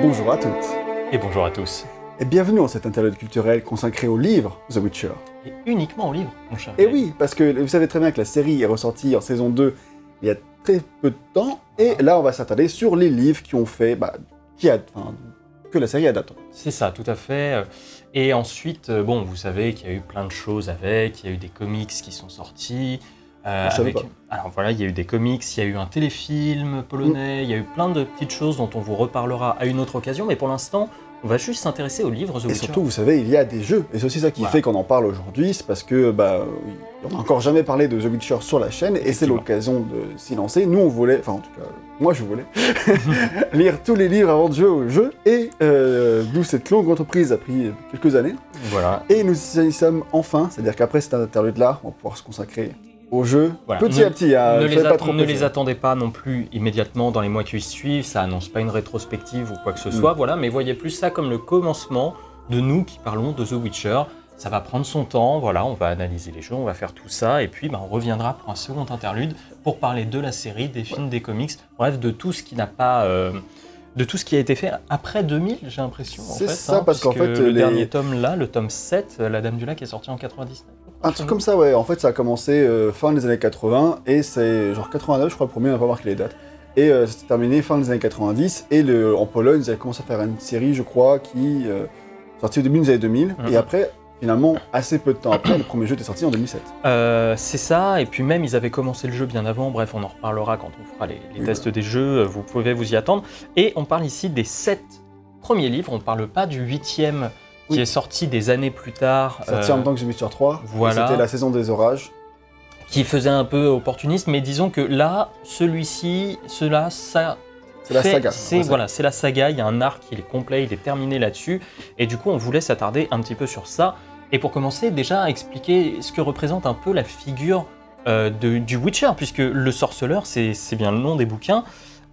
Bonjour à toutes Et bonjour à tous. et bienvenue dans cet interlude culturel consacré au livre The Witcher. Et uniquement au livre, mon cher. Et oui, parce que vous savez très bien que la série est ressortie en saison 2 il y a très peu de temps, et là on va s'attarder sur les livres qui ont fait, bah, qui a, enfin, que la série a daté. C'est ça, tout à fait. Et ensuite, euh, bon, vous savez qu'il y a eu plein de choses avec. Il y a eu des comics qui sont sortis. Euh, avec-. Alors voilà, il y a eu des comics, il y a eu un téléfilm polonais, il y a eu plein de petites choses dont on vous reparlera à une autre occasion. Mais pour l'instant, on va juste s'intéresser au livre The Et Witcher. surtout, vous savez, il y a des jeux, et c'est aussi ça qui Voilà. fait qu'on en parle aujourd'hui, c'est parce que, bah, on n'a encore jamais parlé de The Witcher sur la chaîne, et c'est l'occasion de s'y lancer. Nous, on voulait, enfin en tout cas, moi je voulais, lire tous les livres avant de jouer au jeu, et euh, d'où cette longue entreprise a pris quelques années. Voilà. Et nous y sommes enfin, c'est-à-dire qu'après cet interlude-là, on va pouvoir se consacrer au jeu Voilà. petit Ne- à petit. hein, ne les, pas at- trop ne les attendez pas non plus immédiatement dans les mois qui suivent, ça annonce pas une rétrospective ou quoi que ce Mm. soit, voilà, mais voyez plus ça comme le commencement de nous qui parlons de The Witcher. Ça va prendre son temps, voilà, on va analyser les jeux, on va faire tout ça, et puis bah, on reviendra pour un second interlude pour parler de la série, des films, des comics, bref, de tout ce qui n'a pas... euh, de tout ce qui a été fait après 2000, j'ai l'impression. C'est ça, hein, parce qu'en fait, Le les- dernier tome là, le tome 7, euh, La Dame du Lac est sorti en 99. Un truc comme ça, ouais. En fait, ça a commencé euh, fin des années 80, et c'est genre 89, je crois, le premier, on n'a pas marqué les dates. Et euh, c'était terminé fin des années 90, et le, en Pologne, ils avaient commencé à faire une série, je crois, qui euh, sortie au début des années 2000, Mhm. et après, finalement, assez peu de temps après, le premier jeu était sorti en 2007. Euh, c'est ça, et puis même ils avaient commencé le jeu bien avant, bref on en reparlera quand on fera les, les Oui, tests des jeux, euh, vous pouvez vous y attendre. Et on parle ici des sept premiers livres, on parle pas du huitième qui Oui. est sorti des années plus tard, Sorti euh, en même temps que The Witcher 3, voilà. c'était la saison des orages. qui faisait un peu opportuniste, mais disons que là, celui-ci, cela, ça... C'est la saga. C'est voilà, c'est la saga, il y a un arc, il est complet, il est terminé là-dessus, et du coup on voulait s'attarder un petit peu sur ça. Et pour commencer, déjà expliquer ce que représente un peu la figure euh, de- du Witcher, puisque le sorceleur, c'est bien le nom des bouquins.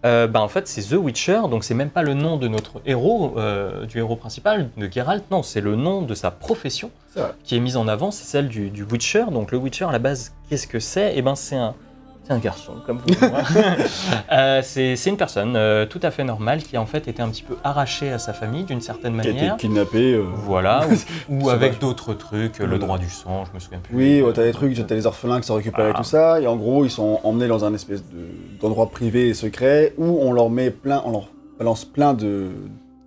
Euh, bah, en fait, c'est The Witcher, donc c'est même pas le nom de notre héros, euh, du héros principal, de Geralt, non, c'est le nom de sa profession qui est mise en avant, c'est celle du, du Witcher. Donc le Witcher, à la base, qu'est-ce que c'est? Eh ben, c'est un, c'est un garçon, comme vous. et moi. Euh, c'est une personne euh, tout à fait normale qui a en fait été un petit peu arrachée à sa famille d'une certaine Qui a été manière. kidnappé. euh, Voilà, ou, avec d'autres trucs, le droit du sang, je me souviin plus. Oui, ouais, t'as des trucs, t'as les orphelins qui sont récupérés Ah. tout ça, et en gros, ils sont emmenés dans un espèce de- d'endroit privé et secret où on leur met plein, on leur balance plein de.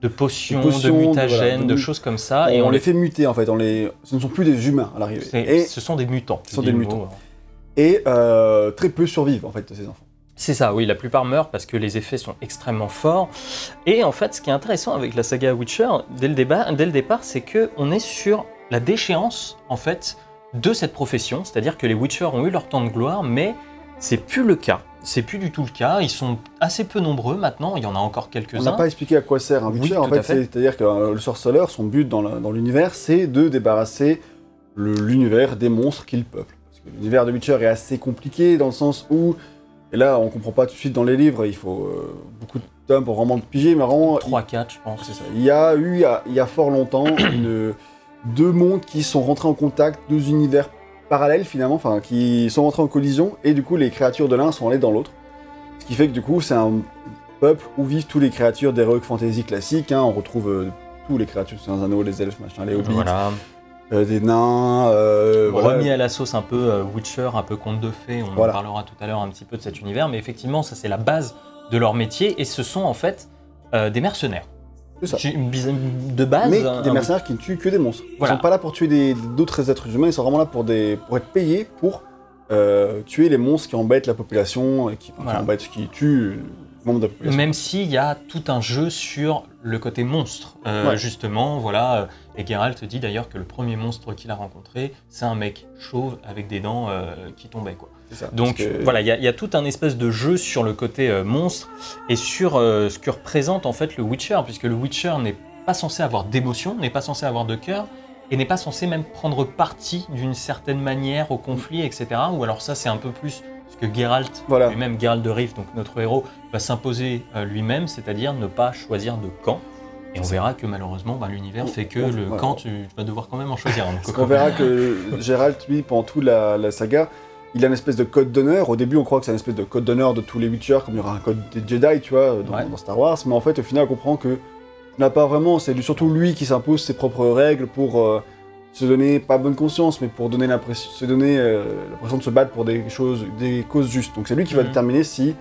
de potions, de de, potions, de- mutagènes, voilà, de, choses comme ça, on, et on, les les fait muter en fait, on les, ce ne sont plus des humains à l'arrivée. Et, Ce sont des mutants. Ce sont des mutants. mot, hein. Et euh, très peu survivent en fait de ces enfants. C'est ça, oui, la plupart meurent parce que les effets sont extrêmement forts. Et en fait, ce qui est intéressant avec la saga Witcher, dès le, débat, dès le départ, c'est que on est sur la déchéance, en fait, de cette profession. C'est-à-dire que les Witchers ont eu leur temps de gloire, mais c'est plus le cas. C'est plus du tout le cas. Ils sont assez peu nombreux maintenant. Il y en a encore On n'a quelques-uns. pas expliqué à quoi sert un Oui, Witcher en fait, c'est-à-dire que euh, le sorceleur, son but dans l'univers, c'est de débarrasser l'univers des monstres qu'il peuple. L'univers de Witcher est assez compliqué dans le sens où, et là on comprend pas tout de suite dans les livres, il faut euh, beaucoup de temps pour vraiment le piger, mais vraiment 3-4, je pense. C'est ça. Il y a eu, il y a, il y a fort longtemps, une, deux mondes qui sont rentrés en contact, deux univers parallèles finalement, enfin qui sont rentrés en collision, et du coup les créatures de l'un sont allées dans l'autre. Ce qui fait que du coup c'est un peuple où vivent toutes les créatures d'heroic fantasy classiques. hein. On retrouve euh, tous les créatures, c'est un anneau, les elfes, machin, les hobbits, Voilà. Euh, des nains. euh, voilà. Remis à la sauce un peu euh, Witcher, un peu conte de fées. On Voilà. en parlera tout à l'heure un petit peu de cet univers. Mais effectivement, ça, c'est la base de leur métier. Et ce sont en fait des mercenaires. C'est ça. Une De base. Mais un- des mercenaires qui ne tuent que des monstres. Ils Voilà. sont pas là pour tuer d'autres êtres humains, ils sont vraiment là pour, des, pour être payés pour tuer les monstres qui embêtent la population, et qui, enfin, qui embêtent, qui tuent membre de la population. Même s'il y a tout un jeu sur le côté monstre, Euh, Ouais. justement, voilà. euh, Et Geralt dit d'ailleurs que le premier monstre qu'il a rencontré, c'est un mec chauve avec des dents euh, qui tombaient, quoi. Ça. Donc que- voilà, il y, a- il y a tout un espèce de jeu sur le côté euh, monstre et sur ce que représente en fait le Witcher, puisque le Witcher n'est pas censé avoir d'émotion, n'est pas censé avoir de cœur et n'est pas censé même prendre parti d'une certaine manière au conflit, etc. Ou alors ça c'est un peu plus que Geralt, Voilà. lui-même Geralt de Rive, donc notre héros, va s'imposer euh, lui-même, c'est-à-dire ne pas choisir de camp. Et on verra que malheureusement, bah, l'univers fait que On- le voilà. camp, tu, tu vas devoir quand même en choisir un. Parce qu'on verra que Gérald, lui, pendant toute la, la saga, il a une espèce de code d'honneur. Au début, on croit que c'est une espèce de code d'honneur de tous les Witcher, comme il y aura un code des Jedi, tu vois, dans, Ouais. dans Star Wars. Mais en fait, au final, on comprend que n'a pas vraiment. C'est surtout lui qui s'impose ses propres règles pour euh, se donner, pas bonne conscience, mais pour donner l'impression, se donner euh, l'impression de se battre pour des choses, des causes justes. Donc c'est lui qui va Mhm. déterminer si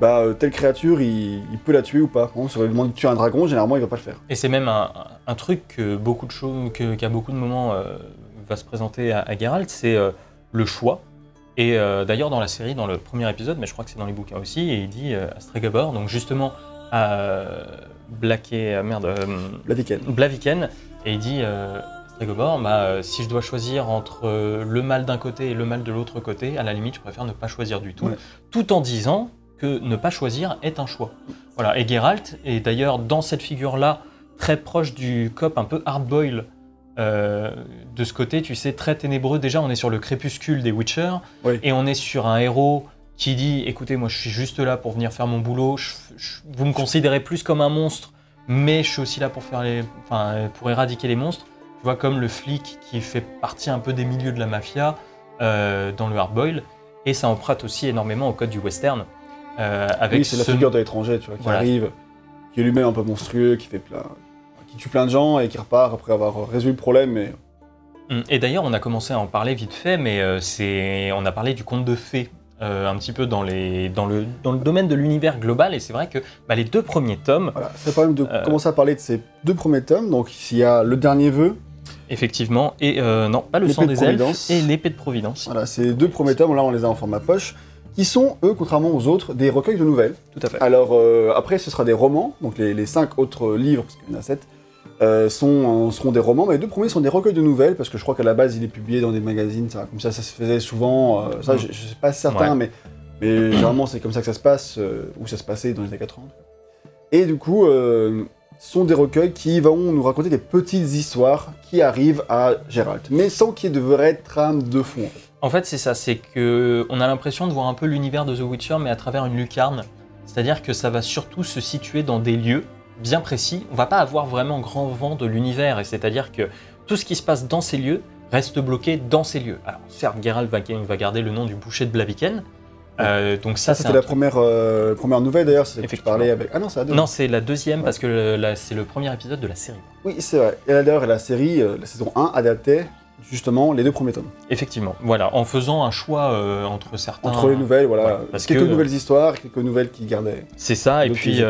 bah, euh, telle créature, il, il peut la tuer ou pas. Si on lui demande de tuer un dragon, généralement, il va pas le faire. Et c'est même un, un truc que beaucoup de choses, qu'à beaucoup de moments euh, va se présenter à, à Geralt, c'est le choix. Et d'ailleurs dans la série, dans le premier épisode, mais je crois que c'est dans les bouquins aussi, et il dit à Stregobor, donc justement à Black et merde, Blaviken. Blaviken, et il dit Stregobor, bah, euh, si je dois choisir entre euh, le mal d'un côté et le mal de l'autre côté, à la limite, je préfère ne pas choisir du tout, Ouais. tout en disant que ne pas choisir est un choix. Voilà. Et Geralt est d'ailleurs dans cette figure-là très proche du cop un peu hard-boil. euh, de ce côté, tu sais, très ténébreux. Déjà, on est sur le crépuscule des Witcher, Oui. et on est sur un héros qui dit écoutez, moi je suis juste là pour venir faire mon boulot, je- je- vous me considérez plus comme un monstre, mais je suis aussi là pour, faire les, enfin, pour éradiquer les monstres. Tu vois, comme le flic qui fait partie un peu des milieux de la mafia euh, dans le hardboil, et ça emprunte aussi énormément au code du western. euh, avec Oui, c'est la figure de l'étranger, tu vois, qui Voilà. arrive, qui est lui-même un peu monstrueux, qui fait plein, qui tue plein de gens et qui repart après avoir résolu le problème. Et d'ailleurs, on a commencé à en parler vite fait, mais euh, c'est, on a parlé du conte de fées euh, un petit peu dans, les, dans, le, dans le domaine de l'univers global, et c'est vrai que bah, les deux premiers tomes, voilà, c'est pas même de Euh. commencer à parler de ces deux premiers tomes. Donc il y a le dernier vœu. Effectivement, et euh, non, pas le sang de des elfes et l'épée de Providence. Voilà, ces deux premiers tomes, là on les a en format poche, qui sont, eux, contrairement aux autres, des recueils de nouvelles. Tout à fait. Alors euh, après, ce sera des romans, donc les, les cinq autres livres, parce qu'il y en a sept, euh, sont, seront des romans, mais les deux premiers sont des recueils de nouvelles, parce que je crois qu'à la base, il est publié dans des magazines, ça, comme ça, ça se faisait souvent. ça, Mm. je, je suis pas certain, mais, mais généralement, c'est comme ça que ça se passe, ou ça se passait dans les années 80. Et du coup, euh, sont des recueils qui vont nous raconter des petites histoires qui arrivent à Geralt, mais sans qu'il y ait de trame de fond. en fait. En fait, c'est ça, c'est que on a l'impression de voir un peu l'univers de The Witcher, mais à travers une lucarne. C'est-à-dire que ça va surtout se situer dans des lieux bien précis. On va pas avoir vraiment grand vent de l'univers, et c'est-à-dire que tout ce qui se passe dans ces lieux reste bloqué dans ces lieux. Alors, certes, Geralt va, va garder le nom du boucher de Blaviken. Euh, donc ça, c'est C'était la truc- première, euh, première nouvelle d'ailleurs, c'est que tu parlais avec. Ah non, c'est la deuxième. Non, c'est la deuxième parce que c'est le premier épisode de la série. Oui, c'est vrai. Et d'ailleurs, la série, euh, la saison 1, adaptait justement les deux premiers tomes. Effectivement, voilà, en faisant un choix euh, entre certains. Entre les nouvelles, voilà. ouais, parce quelques que- nouvelles histoires, quelques nouvelles qui gardaient. C'est ça, et puis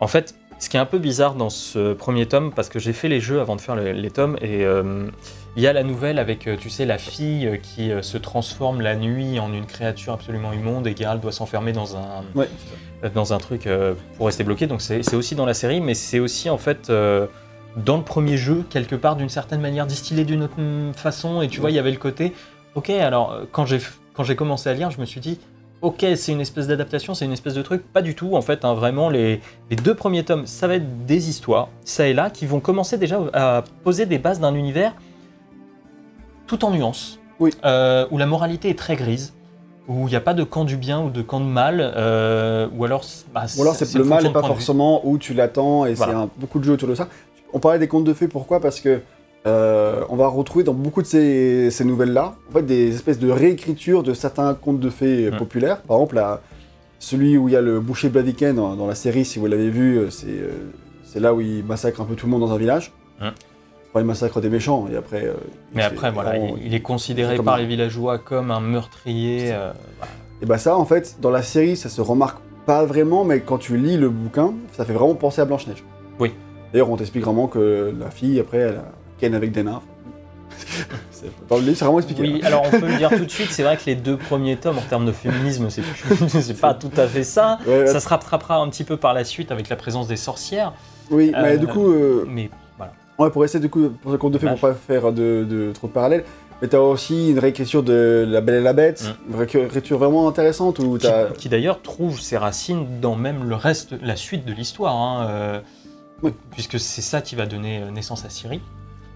en fait, ce qui est un peu bizarre dans ce premier tome, parce que j'ai fait les jeux avant de faire le- les tomes, et il y a la nouvelle avec, euh, tu sais, la fille euh, qui euh, se transforme la nuit en une créature absolument immonde, et Geralt doit s'enfermer dans un, Ouais, dans un truc pour rester bloqué. Donc c'est aussi dans la série, mais c'est aussi en fait euh, dans le premier jeu, quelque part d'une certaine manière distillé d'une autre mm, façon. Et tu vois, il y avait le côté, ok, alors quand j'ai quand j'ai commencé à lire, je me suis dit, ok, c'est une espèce d'adaptation, c'est une espèce de truc. Pas du tout, en fait, hein, vraiment, les, les deux premiers tomes, ça va être des histoires, ça et là, qui vont commencer déjà à poser des bases d'un univers tout en nuances. Oui. Euh, où la moralité est très grise, où il n'y a pas de camp du bien ou de camp de mal, euh, ou alors, bah, Ou alors, c'est le mal n'est pas forcément où tu l'attends, et Voilà. c'est un- beaucoup de jeux autour de ça. On parlait des contes de fées, pourquoi? Parce que euh, on va retrouver dans beaucoup de ces, ces nouvelles-là, en fait, des espèces de réécritures de certains contes de fées euh, Mm. populaires. Par exemple, la- celui où il y a le boucher Blaviken dans, dans la série, si vous l'avez vu, c'est c'est là où il massacre un peu tout le monde dans un village. Mm. Enfin, il massacre des méchants, et après. euh, Mais après, voilà, il, il est considéré comme par un- les villageois comme un meurtrier. euh. Et bah ça, en fait, dans la série, ça se remarque pas vraiment, mais quand tu lis le bouquin, ça fait vraiment penser à Blanche-Neige. Oui. D'ailleurs, on t'explique vraiment que la fille, après, elle a ken avec des nains. C'est- dans le livre, c'est vraiment expliqué. Oui, hein. alors on peut le dire tout de suite, c'est vrai que les deux premiers tomes en termes de féminisme, c'est c'est pas tout à fait ça. Ouais, ouais. Ça se rattrapera un petit peu par la suite avec la présence des sorcières, Oui, mais Euh, du coup, euh, mais. Ouais, pour essayer, du coup, pour ce conte de fées, pour pas faire de, de trop de parallèles, mais t'as aussi une réécriture de La Belle et la Bête, Mm. une réécriture vraiment intéressante où Qui, t'as. qui d'ailleurs trouve ses racines dans même le reste, la suite de l'histoire, hein, euh, Oui. puisque c'est ça qui va donner euh, naissance à Ciri.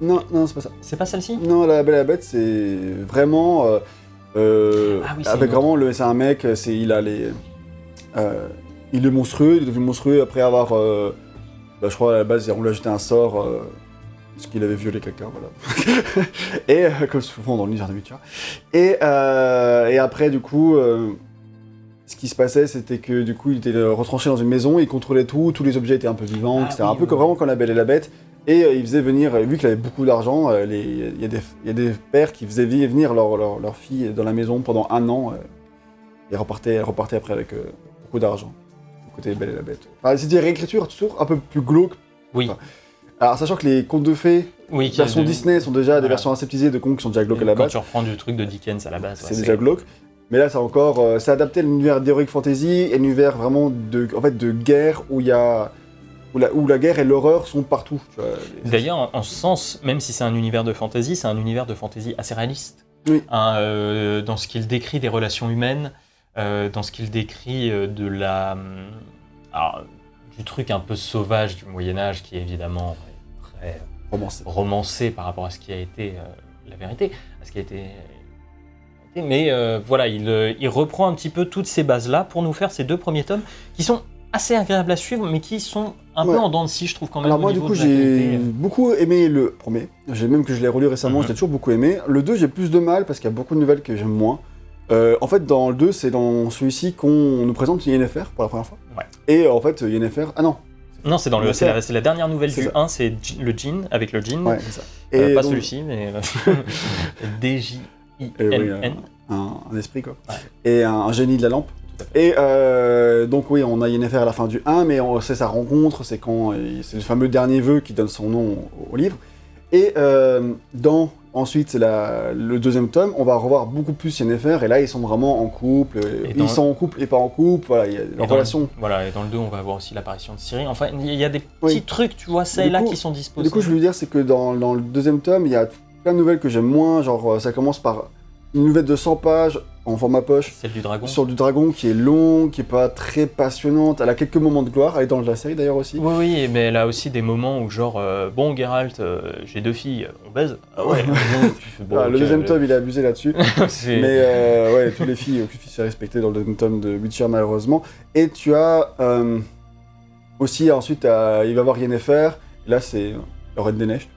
Non, non, c'est pas ça. C'est pas celle-ci? Non, La Belle et la Bête, c'est vraiment. euh, euh, Ah oui, c'est avec vraiment, le- c'est un mec, c'est il a les. euh, il est monstrueux, il est devenu monstrueux après avoir. bah, je crois à la base, on lui a jeté un sort. Parce qu'il avait violé quelqu'un, voilà. et euh, comme souvent dans l'univers de Witcher. Et, euh, et après, du coup, euh, ce qui se passait, c'était que du coup, il était retranché dans une maison, il contrôlait tout, tous les objets étaient un peu vivants, Ah c'était oui, un peu oui, comme, vraiment comme la Belle et la Bête. Et euh, il faisait venir, vu qu'il avait beaucoup d'argent, euh, il y, a des- il y a des pères qui faisaient venir leur, leur, leur fille dans la maison pendant un an euh, et repartaient, repartaient après avec euh, beaucoup d'argent. Du côté Belle et la Bête. Enfin, c'est des réécritures toujours un peu plus glauques. Oui, Alors, sachant que les contes de fées, oui. versions de- Disney sont déjà des versions aseptisées de contes qui sont déjà glauques à la Quand base. tu reprends du truc de Dickens à la base, ouais, c'est déjà glauque. Mais là, c'est encore, euh, c'est adapté à l'univers d'Heroic Fantasy et l'univers vraiment de, en fait, de guerre où il y a, où la, où la guerre et l'horreur sont partout. D'ailleurs, en, en ce sens, même si c'est un univers de fantasy, c'est un univers de fantasy assez réaliste. Oui. Hein, euh, dans ce qu'il décrit des relations humaines, euh, dans ce qu'il décrit de la, hum, alors, du truc un peu sauvage du Moyen Âge, qui est évidemment très romancé. romancé par rapport à ce qui a été euh, la vérité, à ce qui a été. Mais euh, voilà, il, euh, il reprend un petit peu toutes ces bases-là pour nous faire ces deux premiers tomes qui sont assez agréables à suivre, mais qui sont un Ouais. peu en dents de scie, je trouve quand même. Alors au moi, du coup, j'ai beaucoup aimé le premier. J'ai même que je l'ai relu récemment, je l'ai toujours beaucoup aimé. Le 2, j'ai plus de mal parce qu'il y a beaucoup de nouvelles que j'aime moins. Euh, en fait, dans le 2, c'est dans celui-ci qu'on nous présente Yennefer pour la première fois. Ouais. Et euh, en fait, Yennefer... Ah non, Non, c'est dans le, c'est la, dernière nouvelle du ça. 1, c'est le Jin avec le ouais, ça. Euh, pas donc- celui-ci, mais euh, D-J-I-N-N. un, un esprit quoi. Ouais. Et un, un génie de la lampe. Et euh, donc oui, on a Yennefer à la fin du 1, mais on- c'est sa rencontre, c'est quand c'est le fameux dernier vœu qui donne son nom au, au livre. Et euh, dans ensuite c'est la- le deuxième tome, on va revoir beaucoup plus Yennefer, et là ils sont vraiment en couple, Et ils sont en couple et pas en couple, voilà, il y a leur relation. voilà, et dans le 2, on va avoir aussi l'apparition de Ciri. Enfin, il y a des petits Oui. trucs, tu vois, ça et là qui sont disposés. Du coup, je veux dire, c'est que dans, dans le deuxième tome, il y a plein de nouvelles que j'aime moins, genre euh, ça commence par une nouvelle de 100 pages en format poche. Celle du dragon. sur du dragon qui est long, qui est pas très passionnante. Elle a quelques moments de gloire. Elle est dans la série d'ailleurs aussi. Oui, oui, mais elle a aussi des moments où, genre, euh, bon, Geralt, euh, j'ai deux filles, on baise. Ah ouais, bon, Ah, le deuxième euh, tome, il a abusé là-dessus. Mais euh, ouais, toutes les filles, aucune fille s'est respectée dans le deuxième tome de Witcher malheureusement. Et tu as aussi ensuite, il va y avoir Yennefer. Là, c'est la Reine des Neiges.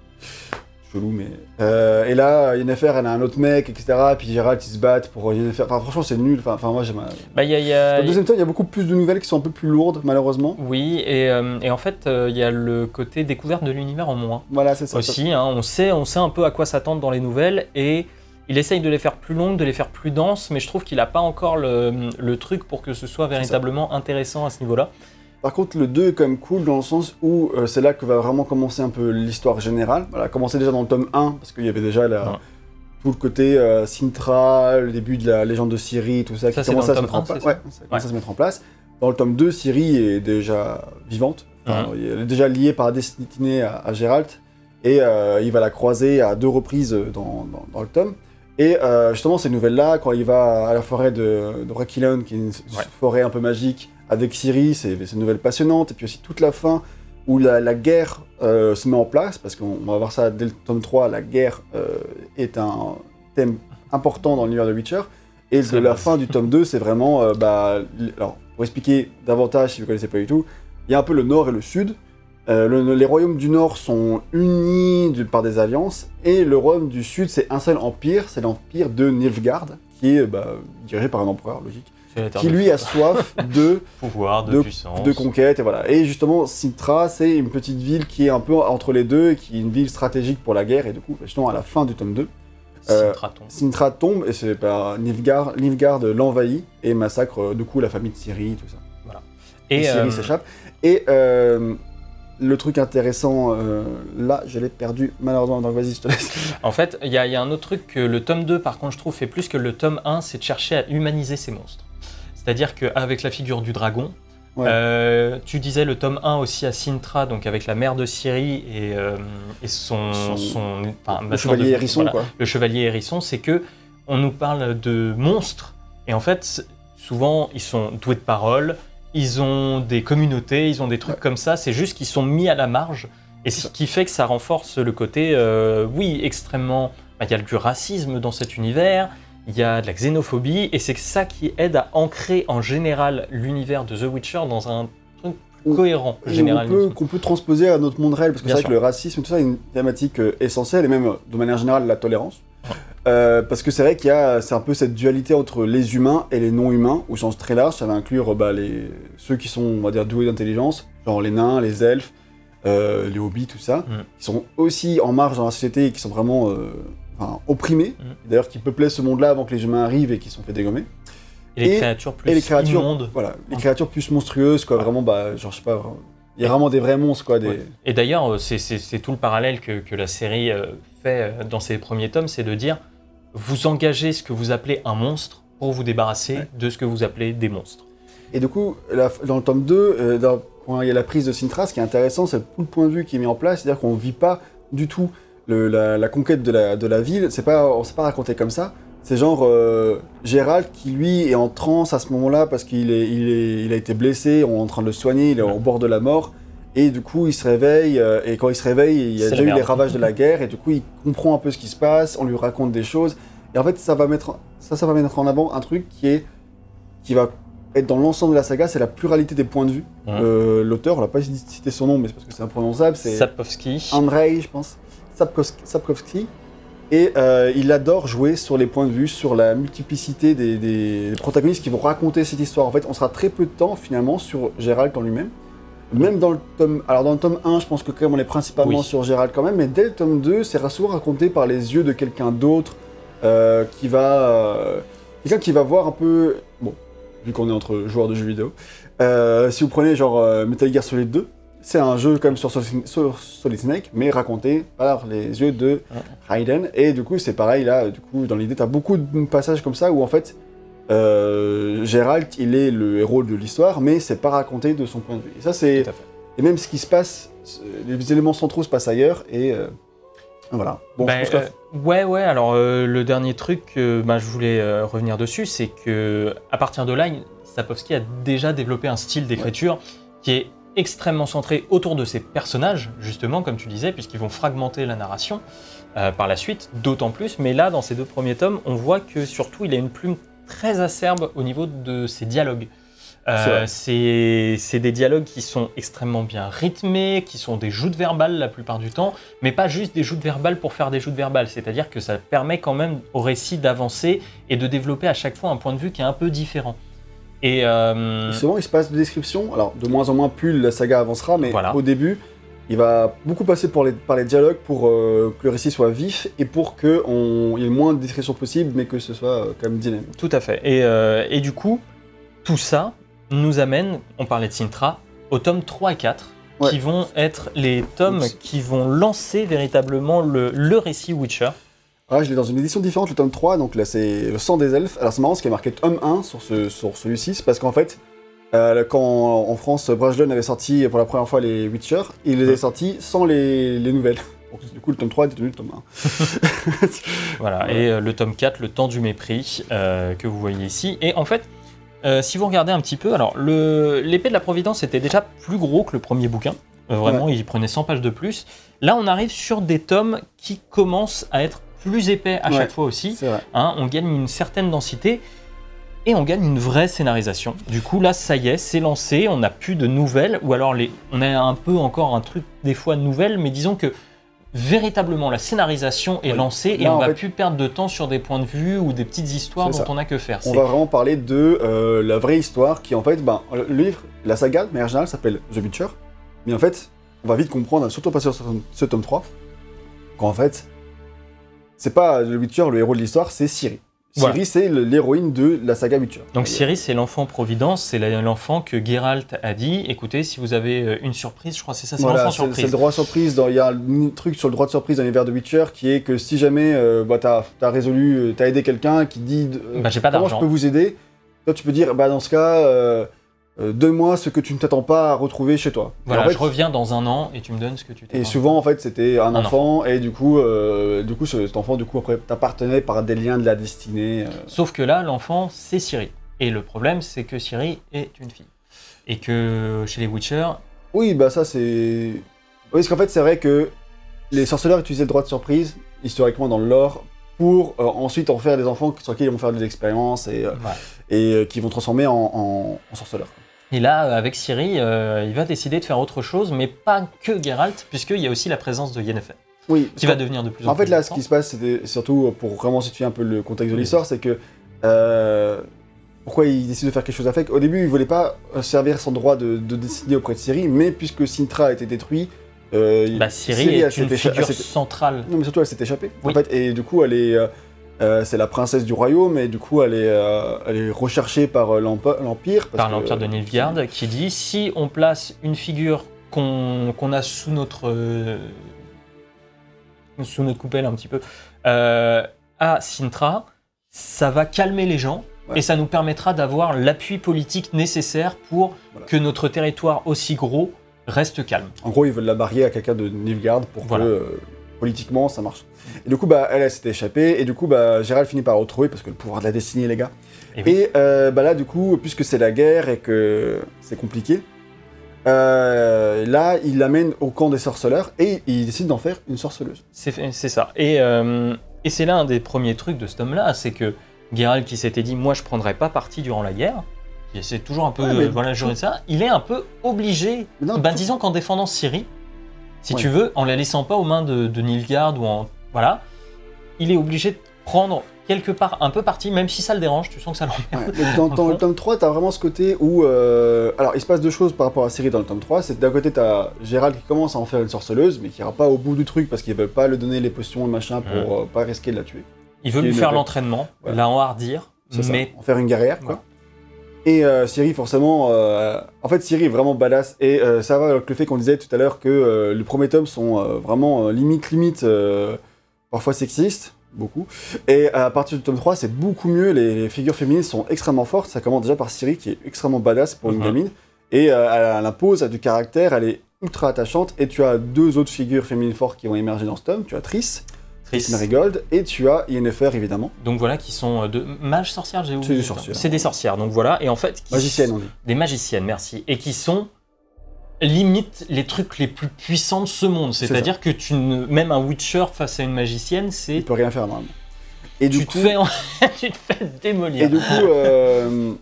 Chelou, mais. Euh, et là, Yennefer, elle a un autre mec, etc. Et puis Geralt, ils se battent pour Yennefer. Enfin, franchement, c'est nul. Enfin, enfin, moi, j'aime. Bah, il y a- il y a- Dans le deuxième tome, il y a beaucoup plus de nouvelles qui sont un peu plus lourdes, malheureusement. Oui, et, euh, et en fait, euh, il y a le côté découverte de l'univers en moins. Voilà, c'est ça. aussi. hein. on, sait, on sait un peu à quoi s'attendre dans les nouvelles et il essaye de les faire plus longues, de les faire plus denses, mais je trouve qu'il n'a pas encore le, le truc pour que ce soit véritablement intéressant à ce niveau-là. Par contre, le 2 est quand même cool dans le sens où euh, c'est là que va vraiment commencer un peu l'histoire générale. Voilà, commencer déjà dans le tome 1, parce qu'il y avait déjà la- Ouais. tout le côté euh, Sintra, le début de la légende de Ciri, tout ça, Ça, qui commence à se mettre en 1, place. c'est Ouais, ça ça commence à se mettre en place. Dans le tome 2, Ciri est déjà vivante. Enfin, Elle est déjà liée par la destinée à, à Geralt. Et euh, il va la croiser à deux reprises dans, dans- dans le tome. Et euh, justement, ces nouvelles-là, quand il va à la forêt de, de qui est une Ouais. forêt un peu magique, avec Ciri, c'est une nouvelle passionnante. Et puis aussi toute la fin où la, la guerre euh, se met en place, parce qu'on va voir ça dès le tome 3, la guerre euh, est un thème important dans l'univers de Witcher. Et de la fin du tome 2, c'est vraiment... euh, bah, alors, pour expliquer davantage, si vous ne connaissez pas du tout, il y a un peu le nord et le sud. Le- les royaumes du nord sont unis de- par des alliances, et le royaume du sud, c'est un seul empire, c'est l'empire de Nilfgaard, qui est bah, dirigé par un empereur, logique, qui lui a soif de pouvoir, de, de- puissance. de conquête, et voilà. Et justement, Sintra, c'est une petite ville qui est un peu entre les deux, et qui est une ville stratégique pour la guerre, et du coup, justement, à la fin du tome 2, euh, Sintraton. Sintra tombe, et c'est par Nilfgaard l'envahit, et massacre, euh, du coup, la famille de Ciri, tout ça. Et, Et euh, s'échappe. Et euh, le truc intéressant, là, je l'ai perdu, malheureusement, donc vas-y, je te laisse. en fait, il y, y a un autre truc que le tome 2, par contre, je trouve, fait plus que le tome 1, c'est de chercher à humaniser ces monstres. C'est-à-dire qu'avec la figure du dragon, Ouais. euh, tu disais le tome 1 aussi à Sintra, donc avec la mère de Ciri et, euh, et son, Son- son- enfin, le chevalier hérisson, voilà, quoi. le chevalier hérisson, c'est que on nous parle de monstres et en fait souvent ils sont doués de parole, ils ont des communautés, ils ont des trucs Ouais. comme ça. C'est juste qu'ils sont mis à la marge et ce qui fait que ça renforce le côté euh, oui extrêmement. bah, Il y a du racisme dans cet univers. Il y a de la xénophobie, et c'est ça qui aide à ancrer en général l'univers de The Witcher dans un truc plus cohérent, généralement. qu'on peut transposer à notre monde réel, parce que c'est vrai que le racisme, tout ça, est une thématique euh, essentielle, et même euh, de manière générale la tolérance. Euh, parce que c'est vrai qu'il y a c'est un peu cette dualité entre les humains et les non-humains, au sens très large, ça va inclure bah, les, ceux qui sont, on va dire, doués d'intelligence, genre les nains, les elfes, euh, les hobbits, tout ça, Mm. qui sont aussi en marge dans la société et qui sont vraiment euh, enfin, opprimés, Mm. d'ailleurs qui peuplaient ce monde-là avant que les humains arrivent et qui sont fait dégommer. Et les Et- créatures plus et les créatures- immondes. Voilà, les créatures plus monstrueuses, quoi, vraiment, bah, genre, je sais pas, il y a vraiment des vrais monstres, quoi, des... Ouais. Et d'ailleurs, euh, c'est- tout le parallèle que, que la série euh, fait euh, dans ses premiers tomes, c'est de dire vous engagez ce que vous appelez un monstre pour vous débarrasser Ouais. de ce que vous appelez des monstres. Et du coup, la- dans le tome 2, euh, dans- quand il y a la prise de Sintra, ce qui est intéressant, c'est tout le point de vue qui est mis en place, c'est-à-dire qu'on ne vit pas du tout le- la, la conquête de la, de la ville, c'est pas, on ne s'est pas raconté comme ça. C'est genre euh, Gérald qui, lui, est en transe à ce moment-là parce qu'il est, il est, il a été blessé, on est en train de le soigner, il est au bord de la mort. Et du coup, il se réveille, euh, et quand il se réveille, il y a déjà eu les ravages de la guerre, et du coup, il comprend un peu ce qui se passe, on lui raconte des choses. Et en fait, ça va mettre, ça, ça va mettre en avant un truc qui est, qui va être dans l'ensemble de la saga, c'est la pluralité des points de vue. Euh, L'auteur, on l'a pas cité son nom, mais c'est parce que c'est imprononçable, c'est Sapkowski. Andrei, je pense, Sapkowski. Et euh, il adore jouer sur les points de vue, sur la multiplicité des, des protagonistes qui vont raconter cette histoire. En fait, on sera très peu de temps finalement sur Gérald en lui-même. Même dans le tome, alors dans le tome 1, je pense que quand même on est principalement Oui. sur Gérald quand même, mais dès le tome 2, c'est souvent raconté par les yeux de quelqu'un d'autre euh, qui va, euh, quelqu'un qui va voir un peu, bon, vu qu'on est entre joueurs de jeux vidéo, si vous prenez genre Metal Gear Solid 2, c'est un jeu comme sur Solid, sur Solid Snake, mais raconté par les yeux de Raiden. Et du coup, c'est pareil là. Du coup, dans l'idée, t'as beaucoup de passages comme ça où en fait, euh, Gérald, il est le héros de l'histoire, mais c'est pas raconté de son point de vue. Et ça, c'est et même ce qui se passe, les éléments centraux se passent ailleurs. Et euh, voilà. Bon, Ben, je euh, ouais, ouais. Alors euh, le dernier truc, que ben, je voulais euh, revenir dessus, c'est que à partir de là, Sapkowski a déjà développé un style d'écriture qui est extrêmement centré autour de ses personnages, justement, comme tu disais, puisqu'ils vont fragmenter la narration euh, par la suite, d'autant plus. Mais là, dans ces deux premiers tomes, on voit que surtout, il a une plume très acerbe au niveau de ses dialogues. Euh, c'est des dialogues qui sont extrêmement bien rythmés, qui sont des joutes verbales la plupart du temps, mais pas juste des joutes verbales pour faire des joutes verbales. C'est-à-dire que ça permet quand même au récit d'avancer et de développer à chaque fois un point de vue qui est un peu différent. Et euh, Et souvent, il se passe de descriptions. Alors, de moins en moins, plus la saga avancera, mais Voilà. au début, il va beaucoup passer pour les, par les dialogues pour euh, que le récit soit vif et pour qu'il y ait le moins de descriptions possible, mais que ce soit euh, quand même dynamique. Tout à fait. Et, euh, et du coup, tout ça nous amène, on parlait de Sintra, au tome 3 et 4, Ouais. qui vont être les tomes Oups. qui vont lancer véritablement le, le récit Witcher. Ah, je l'ai dans une édition différente, le tome 3, donc là c'est le sang des elfes. Alors c'est marrant, ce qui est marqué tome 1 sur, ce, sur celui-ci, c'est parce qu'en fait, euh, quand en France, Brajlon avait sorti pour la première fois les Witcher, il les a sortis sans les, les nouvelles. Donc, du coup, le tome 3 est devenu le tome 1. Voilà. Et euh, le tome 4, le temps du mépris, euh, que vous voyez ici. Et en fait, si vous regardez un petit peu, alors l'épée de la Providence était déjà plus gros que le premier bouquin. Vraiment, il prenait 100 pages de plus. Là, on arrive sur des tomes qui commencent à être plus épais à Ouais. chaque fois aussi. Hein, on gagne une certaine densité et on gagne une vraie scénarisation. Du coup, là, ça y est, c'est lancé, on n'a plus de nouvelles, ou alors les, on a un peu encore un truc des fois de nouvelles, mais disons que véritablement la scénarisation est lancée et Là, on va fait- plus perdre de temps sur des points de vue ou des petites histoires dont ça. on n'a que faire. On va vraiment parler de euh, la vraie histoire qui en fait, ben, le livre, la saga de manière générale s'appelle The Witcher, mais en fait, on va vite comprendre, surtout à partir de ce, ce tome 3, qu'en fait, c'est pas The Witcher le héros de l'histoire, c'est Ciri. Voilà. Ciri, c'est le- l'héroïne de la saga Witcher. Donc Ciri, c'est l'enfant Providence, c'est l'enfant que Geralt a dit, écoutez, si vous avez euh, une surprise, je crois que c'est ça, c'est Voilà, l'enfant c'est c'est le surprise. droit surprise. dans- Il y a un truc sur le droit de surprise dans l'univers de Witcher qui est que si jamais euh, bah, t'as as résolu, euh, t'as aidé quelqu'un qui dit euh, Bah, pas comment je peux vous aider, toi tu peux dire bah dans ce cas euh, euh, donne-moi ce que tu ne t'attends pas à retrouver chez toi. Voilà, en fait, je reviens dans un an et tu me donnes ce que tu t'es et souvent en fait c'était un, Un enfant, et du coup euh, du coup ce- cet enfant du coup après t'appartenait par des liens de la destinée. euh. Sauf que là, l'enfant, c'est Ciri. Et le problème, c'est que Ciri est une fille. Et que chez les Witcher, Oui bah ça c'est oui parce qu'en fait c'est vrai que les sorceleurs utilisaient le droit de surprise historiquement dans le lore pour euh, ensuite en faire des enfants sur qui ils vont faire des expériences et, euh, et euh, qui vont transformer en, en, en sorceleurs. Et là, euh, avec Ciri, euh, il va décider de faire autre chose, mais pas que Geralt, puisqu'il y a aussi la présence de Yennefer. Oui. qui va devenir de plus en, En fait, plus là, ce qui se passe, c'était surtout pour vraiment situer un peu le contexte de l'histoire, c'est que euh, pourquoi il décide de faire quelque chose avec? Au début, il voulait pas servir son droit de, de décider auprès de Syrie, mais puisque Sintra a été détruit, euh, Bah, est une figure centrale. Non, mais surtout, elle s'est échappée. Oui. En fait, et du coup, elle est, euh, c'est la princesse du royaume, et du coup, elle est, euh, elle est recherchée par euh, l'empire. par l'Empire de Nilfgaard, qui dit si on place une figure qu'on a sous notre sous notre coupelle un petit peu à Sintra, ça va calmer les gens Ouais. et ça nous permettra d'avoir l'appui politique nécessaire pour Voilà. que notre territoire aussi gros reste calme. En gros, ils veulent la marier à quelqu'un de Nilfgaard pour Voilà. que politiquement ça marche. Et du coup, bah, elle, elle s'était échappée, et du coup, bah, Gérald finit par la retrouver parce que le pouvoir de la destinée, les gars. Et oui. Et euh, bah là, du coup, puisque c'est la guerre et que c'est compliqué, euh, là, il l'amène au camp des sorceleurs et il décide d'en faire une sorceleuse. C'est ça. Et, euh, et c'est là un des premiers trucs de cet homme-là, c'est que Geralt qui s'était dit, moi je prendrai pas parti durant la guerre, c'est toujours un peu, Ouais, voilà, de ça, il est un peu obligé, non, bah, tout- disons qu'en défendant Syrie, si Ouais. tu veux, en la laissant pas aux mains de, de Nilfgaard ou en... Voilà, il est obligé de prendre quelque part un peu parti, même si ça le dérange, tu sens que ça l'emmerde. Ouais, dans, dans le tome 3, t'as vraiment ce côté où. euh, Alors, il se passe deux choses par rapport à Ciri dans le tome 3. C'est d'un côté, t'as Gérald qui commence à en faire une sorceleuse, mais qui ira pas au bout du truc parce qu'ils veulent pas lui donner les potions et machin pour euh, pas risquer de la tuer. Il veut lui faire l'entraînement, Voilà. la enhardir, mais en faire une guerrière, quoi. Et euh, Ciri, forcément, euh, en fait, Ciri est vraiment badass. Et euh, ça va avec le fait qu'on disait tout à l'heure que les premiers tomes sont vraiment limite, limite, parfois sexistes, beaucoup. Et à partir du tome 3, c'est beaucoup mieux. Les, les figures féminines sont extrêmement fortes. Ça commence déjà par Ciri, qui est extrêmement badass pour une Mhm. gamine. Et euh, elle impose, elle a du caractère, elle est ultra attachante. Et tu as deux autres figures féminines fortes qui vont émerger dans ce tome. Tu as Triss, Triss. Marigold, et tu as Yennefer, évidemment. Donc voilà, qui sont euh, de mages sorcières, j'ai oublié. des sorcières. C'est des sorcières, donc voilà. Et en fait, qui Magicienne, on dit. Des magiciennes, merci. Et qui sont limite les trucs les plus puissants de ce monde. C'est C'est-à-dire que tu ne... même un Witcher face à une magicienne, c'est Il peut rien faire normalement. Et du tu, coup, te fais en- tu te fais démolir. Et du coup, euh,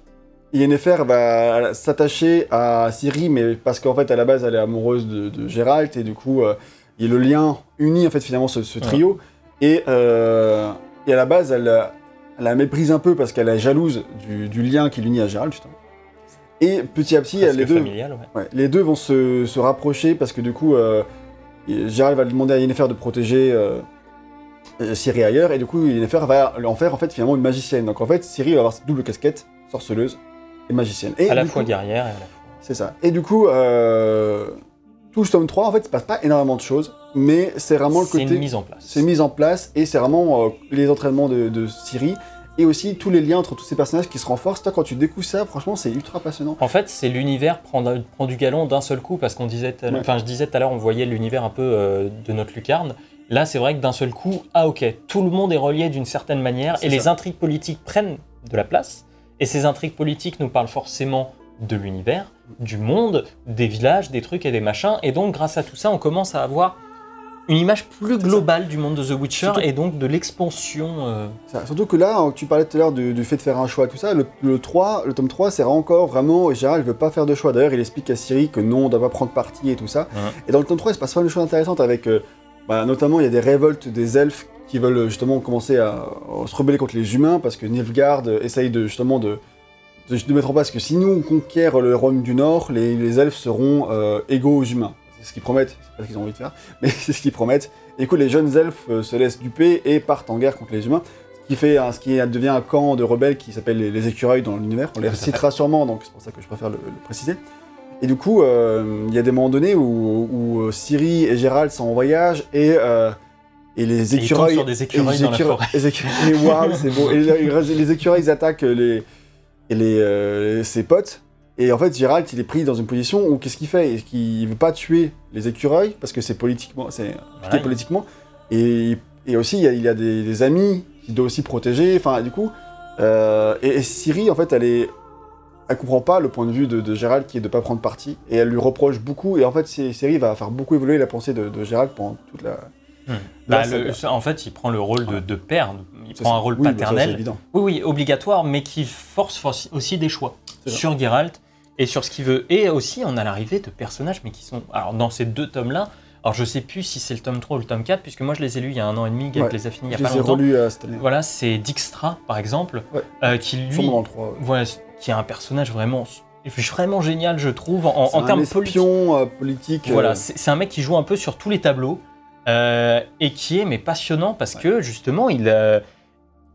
Yennefer va s'attacher à Ciri, mais parce qu'en fait, à la base, elle est amoureuse de, de Gérald, et du coup, euh, il y a le lien unit en fait finalement ce, ce trio. Et, euh, et à la base, elle, elle la méprise un peu parce qu'elle est jalouse du, du lien qui l'unit à Gérald, justement. Et petit à petit, les deux, familial, ouais. Ouais, les deux vont se, se rapprocher parce que du coup, euh, Gérald va demander à Yennefer de protéger euh, euh, Ciri ailleurs, et du coup, Yennefer va en faire en fait finalement une magicienne. Donc en fait, Ciri va avoir cette double casquette, sorceleuse et magicienne. Et À la fois coup- guerrière et à la fois. C'est ça. Et du coup, euh, tout ce tome 3, en fait, il se passe pas énormément de choses, mais c'est vraiment le C'est côté. une mise en place. C'est mis en place, et c'est vraiment euh, les entraînements de, de Ciri, et aussi tous les liens entre tous ces personnages qui se renforcent. Toi, quand tu découvres ça, franchement, c'est ultra passionnant. En fait, c'est l'univers prend, prend du galon d'un seul coup parce qu'on disait, Ouais. enfin, je disais tout à l'heure, on voyait l'univers un peu euh, de notre lucarne. Là, c'est vrai que d'un seul coup, ah ok, tout le monde est relié d'une certaine manière C'est et les intrigues politiques prennent de la place. Et ces intrigues politiques nous parlent forcément de l'univers, du monde, des villages, des trucs et des machins. Et donc, grâce à tout ça, on commence à avoir une image plus globale du monde de The Witcher Surtout- et donc de l'expansion. euh, Surtout que là, tu parlais tout à l'heure du, du fait de faire un choix, tout ça. Le, le 3, le tome 3, c'est encore vraiment. et Gérald veut pas faire de choix. D'ailleurs, il explique à Ciri que non, on doit pas prendre parti et tout ça. Ouais. Et dans le tome 3, il se passe pas mal de choses intéressantes avec. euh, bah, notamment, il y a des révoltes des elfes qui veulent euh, justement commencer à, à se rebeller contre les humains parce que Nilfgaard essaye de, justement de, de, de mettre en place que si nous on conquiert le royaume du Nord, les, les elfes seront euh, égaux aux humains. C'est ce qu'ils promettent. C'est pas ce qu'ils ont envie de faire, mais c'est ce qu'ils promettent. Et du coup, les jeunes elfes euh, se laissent duper et partent en guerre contre les humains. Ce qui, fait, un- ce qui devient un camp de rebelles qui s'appelle les, les écureuils dans l'univers. On les citera sûrement, donc c'est pour ça que je préfère le, le préciser. Et du coup, euh, il y a des moments donnés où, où euh, Ciri et Gérald sont en voyage et, euh, et les et ils écureuils. sur des écureuils les dans la écureuils- forêt. les écureuils- c'est beau. Et les, les écureuils ils attaquent les, et les, euh, ses potes. Et en fait, Gérald, il est pris dans une position où qu'est-ce qu'il fait? Est-ce qu'il veut pas tuer les écureuils? Parce que c'est politiquement, c'est Voilà, il- politiquement. Et, et aussi, il y a, il y a des, des amis qu'il doit aussi protéger. Enfin, du coup, euh, et, et Ciri, en fait, elle est, elle comprend pas le point de vue de, de Gérald qui est de pas prendre parti. Et elle lui reproche beaucoup. Et en fait, Ciri va faire beaucoup évoluer la pensée de, de Gérald pendant toute la. Hmm. Bah, le- ça, en fait, il prend le rôle de, de père, il prend ça. un rôle Oui, bah, ça, paternel. évident. oui, oui, obligatoire, mais qui force force aussi des choix ça. sur Geralt et sur ce qu'il veut. Et aussi, on a l'arrivée de personnages, mais qui sont. Alors, dans ces deux tomes-là, Alors je sais plus si c'est le tome 3 ou le tome 4, puisque moi je les ai lus il y a un an et demi, Ouais. les a finis il y a pas longtemps. relus euh, cette année. Voilà, c'est Dijkstra par exemple, Ouais. euh, qui lui, Sûrement dans le 3. ouais. voilà, qui est un personnage vraiment, vraiment génial, je trouve, en, C'est en un termes espion euh, politique. euh, Voilà, c'est c'est un mec qui joue un peu sur tous les tableaux euh, et qui est mais passionnant parce que justement il, euh,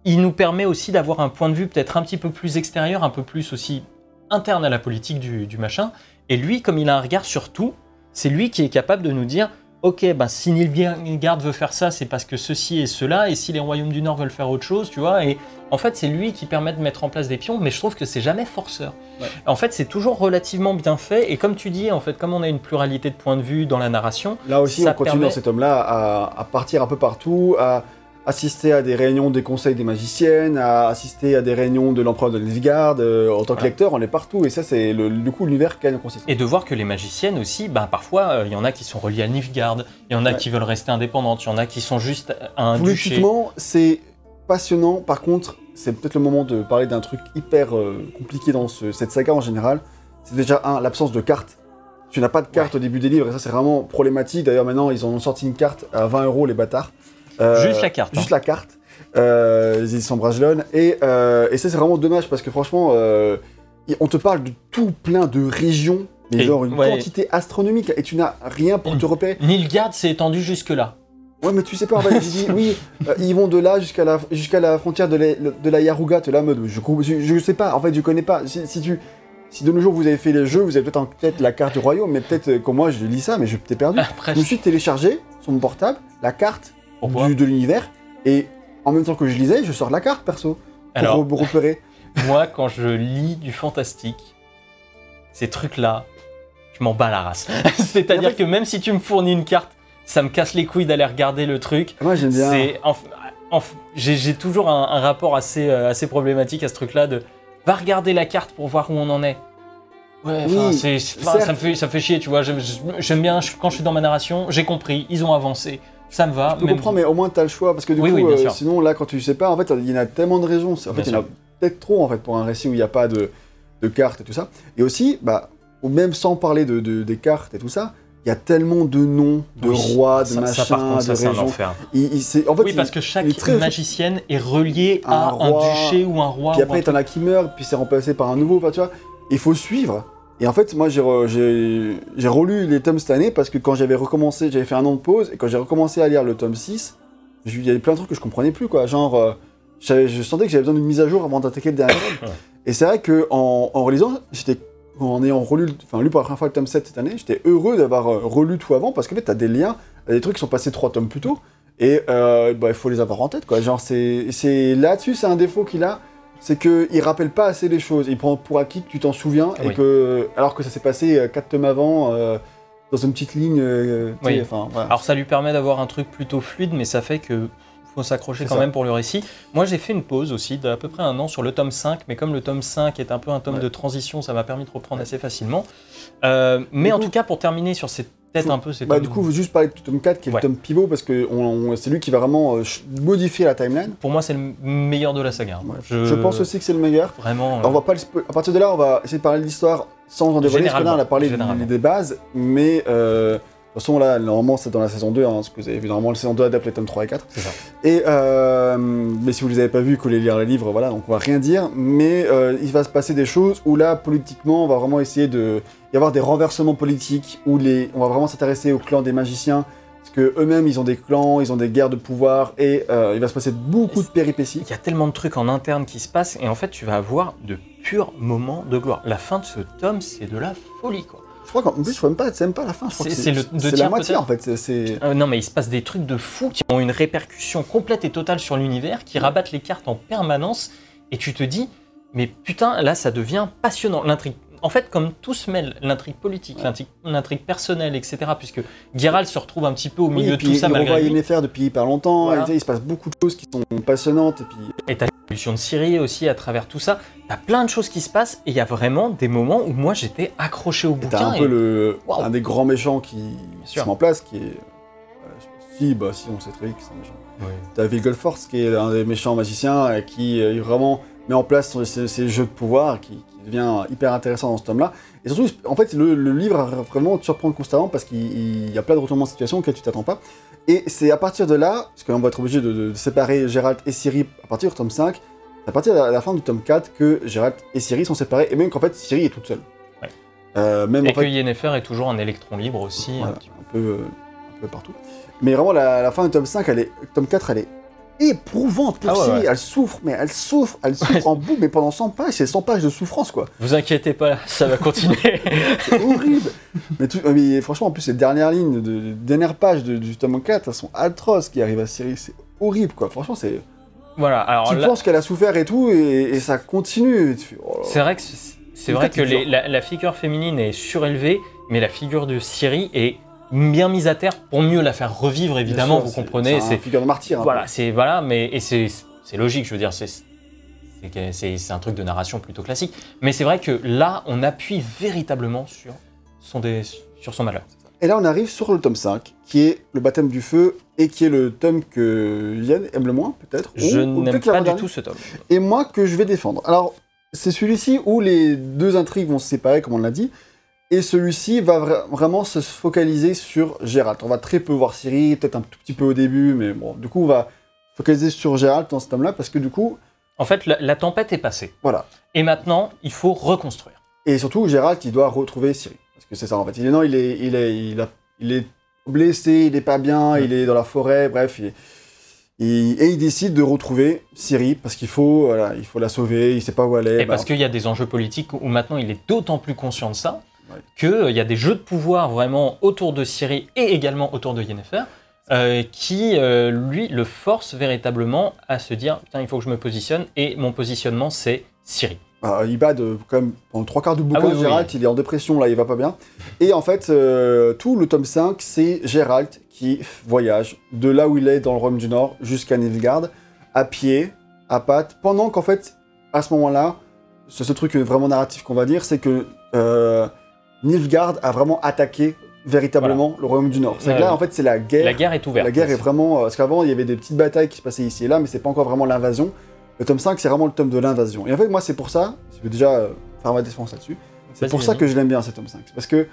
il nous permet aussi d'avoir un point de vue peut-être un petit peu plus extérieur, un peu plus aussi interne à la politique du, du machin. Et lui, comme il a un regard sur tout, c'est lui qui est capable de nous dire Ok, ben si Nilfgaard veut faire ça, c'est parce que ceci et cela, et si les royaumes du Nord veulent faire autre chose, tu vois. Et en fait, c'est lui qui permet de mettre en place des pions, mais je trouve que c'est jamais forceur. Ouais. En fait, c'est toujours relativement bien fait, et comme tu dis, en fait, comme on a une pluralité de points de vue dans la narration, Là aussi, Ça on continue permet- dans cet homme-là à, à partir un peu partout, à assister à des réunions des conseils des magiciennes, à assister à des réunions de l'empereur de Nilfgaard. euh, en tant que Voilà. lecteur, on est partout, et ça, c'est le, du coup l'univers en consistance. et de voir que les magiciennes aussi, ben, parfois, euh, il y en a qui sont reliées à Nilfgaard, il y en a Ouais. qui veulent rester indépendantes, il y en a qui sont juste à un. Politiquement, c'est passionnant. Par contre, c'est peut-être le moment de parler d'un truc hyper euh, compliqué dans ce- cette saga en général. C'est déjà, un, l'absence de cartes. Tu n'as pas de carte au début des livres, et ça, c'est vraiment problématique. D'ailleurs, maintenant, ils ont sorti une carte à 20 euros, les bâtards. Euh, Juste la carte, Juste hein. la carte. Euh, les éditions Bragelonne. Et, euh, et ça, c'est vraiment dommage parce que franchement, on te parle de tout plein de régions, mais Et- genre une ouais. quantité astronomique, et tu n'as rien pour te repérer. Nilfgaard s'est étendu jusque-là. Ouais, mais tu sais pas, en fait, oui, euh, ils vont de là jusqu'à la, jusqu'à la frontière de la, de la Yaruga, là mode, je, je, je sais pas, en fait, je connais pas. Si, si tu, si de nos jours vous avez fait les jeux, vous avez peut-être en tête la carte du royaume, mais peut-être comme moi, je lis ça, mais je t'ai perdu. Après, Je me suis téléchargé sur mon portable la carte du, de l'univers, et en même temps que je lisais, je sors la carte perso, pour Alors, re- repérer. moi, quand je lis du fantastique, ces trucs-là, je m'en bats la race. C'est-à-dire Mais en fait- que même si tu me fournis une carte, ça me casse les couilles d'aller regarder le truc. Moi, j'aime bien. J'ai j'ai toujours un, un rapport assez, euh, assez problématique à ce truc-là de va regarder la carte pour voir où on en est. Ouais, Oui, c'est- ça, me fait, ça me fait chier, tu vois. J'aime- bien, quand je suis dans ma narration, j'ai compris, ils ont avancé, ça me va. Je peux comprendre, mais au moins t'as le choix, parce que du Oui, coup, oui, euh, sinon là, quand tu sais pas, en fait, il y en a tellement de raisons. En fait, il y en a peut-être trop en fait pour un récit où il n'y a pas de, de cartes et tout ça. Et aussi, bah, ou même sans parler de, de- des cartes et tout ça, il y a tellement de noms, de Oui, rois, de ça, machins, ça, contre, ça, de c'est un régions. enfer. Il- il- c'est- en fait, oui, il- parce que chaque très- magicienne est reliée Un à un roi, duché ou un roi. Puis après, un t'en as qui meurent, puis c'est remplacé par un nouveau. Enfin, tu vois, il faut suivre. Et en fait, moi, j'ai re- j'ai j'ai relu les tomes cette année parce que quand j'avais recommencé, j'avais fait un an de pause, et quand j'ai recommencé à lire le tome 6, j'ai- il y avait plein de trucs que je comprenais plus, quoi. Genre, euh, je sentais que j'avais besoin d'une mise à jour avant d'attaquer le dernier tome. Et c'est vrai que en, en relisant, j'étais en ayant relu, enfin lu pour la première fois le tome 7 cette année, j'étais heureux d'avoir euh, relu tout avant parce qu'en fait, t'as des liens, t'as des trucs qui sont passés trois tomes plus tôt, et euh, bah, il faut les avoir en tête, quoi. Genre, c'est c'est- là-dessus, c'est un défaut qu'il a, c'est qu'il rappelle pas assez les choses. Il prend pour acquis que tu t'en souviens, et que, alors que ça s'est passé euh, quatre tomes avant, euh, dans une petite ligne, euh, tu sais, Oui. enfin, voilà. Alors ça lui permet d'avoir un truc plutôt fluide, mais ça fait que faut s'accrocher quand ça. même pour le récit. Moi j'ai fait une pause aussi d'à peu près un an sur le tome 5, mais comme le tome 5 est un peu un tome Ouais. de transition, ça m'a permis de reprendre assez facilement. Euh, mais en tout cas, pour terminer sur cette Faut- un peu, c'est Bah, du coup, faut juste parler du tome 4 qui est Ouais. le tome pivot parce que on- on- c'est lui qui va vraiment euh, modifier la timeline. pour moi c'est le meilleur de la saga. Ouais. Je... Je... pense aussi que c'est le meilleur. Vraiment. euh, Alors, on va pas le spo- à partir de là, on va essayer de parler de l'histoire sans en dévoiler. Parce que là, on a parlé des, des bases, mais euh, de toute façon, là, normalement, c'est dans la saison 2, hein, ce que vous avez vu. Normalement, la saison 2 adapte les tomes 3 et 4. C'est ça. Et, euh, mais si vous les avez pas vus, que les lire les livres, voilà, donc on va rien dire. Mais euh, il va se passer des choses où là, politiquement, on va vraiment essayer de y avoir des renversements politiques où les, on va vraiment s'intéresser au clan des magiciens. Parce que eux-mêmes, ils ont des clans, ils ont des guerres de pouvoir, et euh, il va se passer beaucoup de péripéties. Il y a tellement de trucs en interne qui se passent, et en fait tu vas avoir de purs moments de gloire. La fin de ce tome, c'est de la folie quoi. Je crois qu'en plus, je même pas, c'est même pas la fin. C'est- la moitié en fait. C'est Euh, non, mais il se passe des trucs de fou qui ont une répercussion complète et totale sur l'univers, qui rabattent les cartes en permanence, et tu te dis, mais putain, là, ça devient passionnant. L'intrigue. En fait, comme tout se mêle, l'intrigue politique, l'intrigue- l'intrigue personnelle, etc., puisque Geralt se retrouve un petit peu au Oui, milieu et de puis tout ça il malgré lui. Depuis hyper longtemps. Voilà. et il se passe beaucoup de choses qui sont passionnantes. Et puis Et t'as l'évolution de Syrie aussi à travers tout ça. T'as plein de choses qui se passent, et il y a vraiment des moments où moi j'étais accroché au et t'as bouquin. un et- peu le, un des grands méchants qui se met en place, qui est. euh, si, bah si, on sait très vite que c'est un méchant. T'as Vilgefortz qui est un des méchants magiciens et qui est vraiment met en place ces, jeux de pouvoir qui, qui devient hyper intéressant dans ce tome-là. Et surtout, en fait, le, le livre vraiment te surprendre constamment parce qu'il il y a plein de retournements de situation auxquels tu t'attends pas. Et c'est à partir de là, parce qu'on va être obligé de, de séparer Gérald et Ciri à partir du tome 5, c'est à partir de la, la fin du tome 4 que Gérald et Ciri sont séparés, et même qu'en fait Ciri est toute seule. Ouais. Euh, même Et en que fait, Yennefer est toujours un électron libre aussi. un petit peu. un, peu, euh, un peu partout. Mais vraiment, la, la fin du tome 5, elle est, tome 4, elle est éprouvante pour Ah ouais, Ciri. ouais. Elle souffre, mais elle souffre, elle souffre en bout, mais pendant 100 pages, c'est 100 pages de souffrance, quoi. Vous inquiétez pas, ça va continuer. C'est horrible. mais, tout- mais franchement, en plus, les dernières lignes, de, les dernières pages de- du tome 4, elles sont atroces qui arrivent à Ciri. C'est horrible, quoi. Franchement, c'est. voilà, alors Tu là, penses qu'elle a souffert et tout, et, et ça continue. oh c'est vrai que c'est vrai que les- la, la figure féminine est surélevée, mais la figure de Ciri est bien mise à terre pour mieux la faire revivre, évidemment, sûr, vous comprenez. C'est une figure de martyr. un voilà, c'est voilà, mais et c'est logique, je veux dire, c'est c'est un truc de narration plutôt classique. Mais c'est vrai que là, on appuie véritablement sur son dé- sur son malheur. Et là, on arrive sur le tome 5, qui est le baptême du feu, et qui est le tome que Yann aime le moins, peut-être. Je n'aime pas du tout ce tome. Et moi, que je vais défendre. Alors, c'est celui-ci où les deux intrigues vont se séparer, comme on l'a dit. Et celui-ci va vra- vraiment se focaliser sur Gérald. On va très peu voir Ciri, peut-être un tout petit peu au début, mais bon, du coup, on va focaliser sur Gérald dans ce tome-là, parce que du coup, En fait, la, la tempête est passée. voilà. Et maintenant, il faut reconstruire. Et surtout, Gérald, il doit retrouver Ciri. Parce que c'est ça, en fait. Il est, non, il est, il est, il a- il est blessé, il est pas bien, il est dans la forêt, bref. il- et il décide de retrouver Ciri, parce qu'il faut, voilà, il faut la sauver, il sait pas où elle est. Et bah, parce qu'il y a des enjeux politiques où maintenant il est d'autant plus conscient de ça Ouais. qu'il y a des jeux de pouvoir vraiment autour de Ciri et également autour de Yennefer euh, qui, euh, lui, le force véritablement à se dire Putain, il faut que je me positionne et mon positionnement c'est Ciri. il bat de, quand même, pendant trois quarts du bouquin, Ah oui, oui. Gérald, il est en dépression, là, il va pas bien. Et en fait, euh, tout le tome 5, c'est Gérald qui voyage de là où il est dans le Royaume du Nord jusqu'à Nilfgaard, à pied, à pattes, pendant qu'en fait, à ce moment-là, c'est ce truc vraiment narratif qu'on va dire, c'est que euh, Nilfgaard a vraiment attaqué véritablement le Royaume du Nord. C'est que là, en fait, c'est la guerre. La guerre est ouverte. La guerre est vraiment. euh, Parce qu'avant, il y avait des petites batailles qui se passaient ici et là, mais c'est pas encore vraiment l'invasion. Le tome 5, c'est vraiment le tome de l'invasion. Et en fait, moi, c'est pour ça, je vais déjà euh, faire ma défense là-dessus. C'est pour ça que je l'aime bien, ce tome 5. C'est parce que.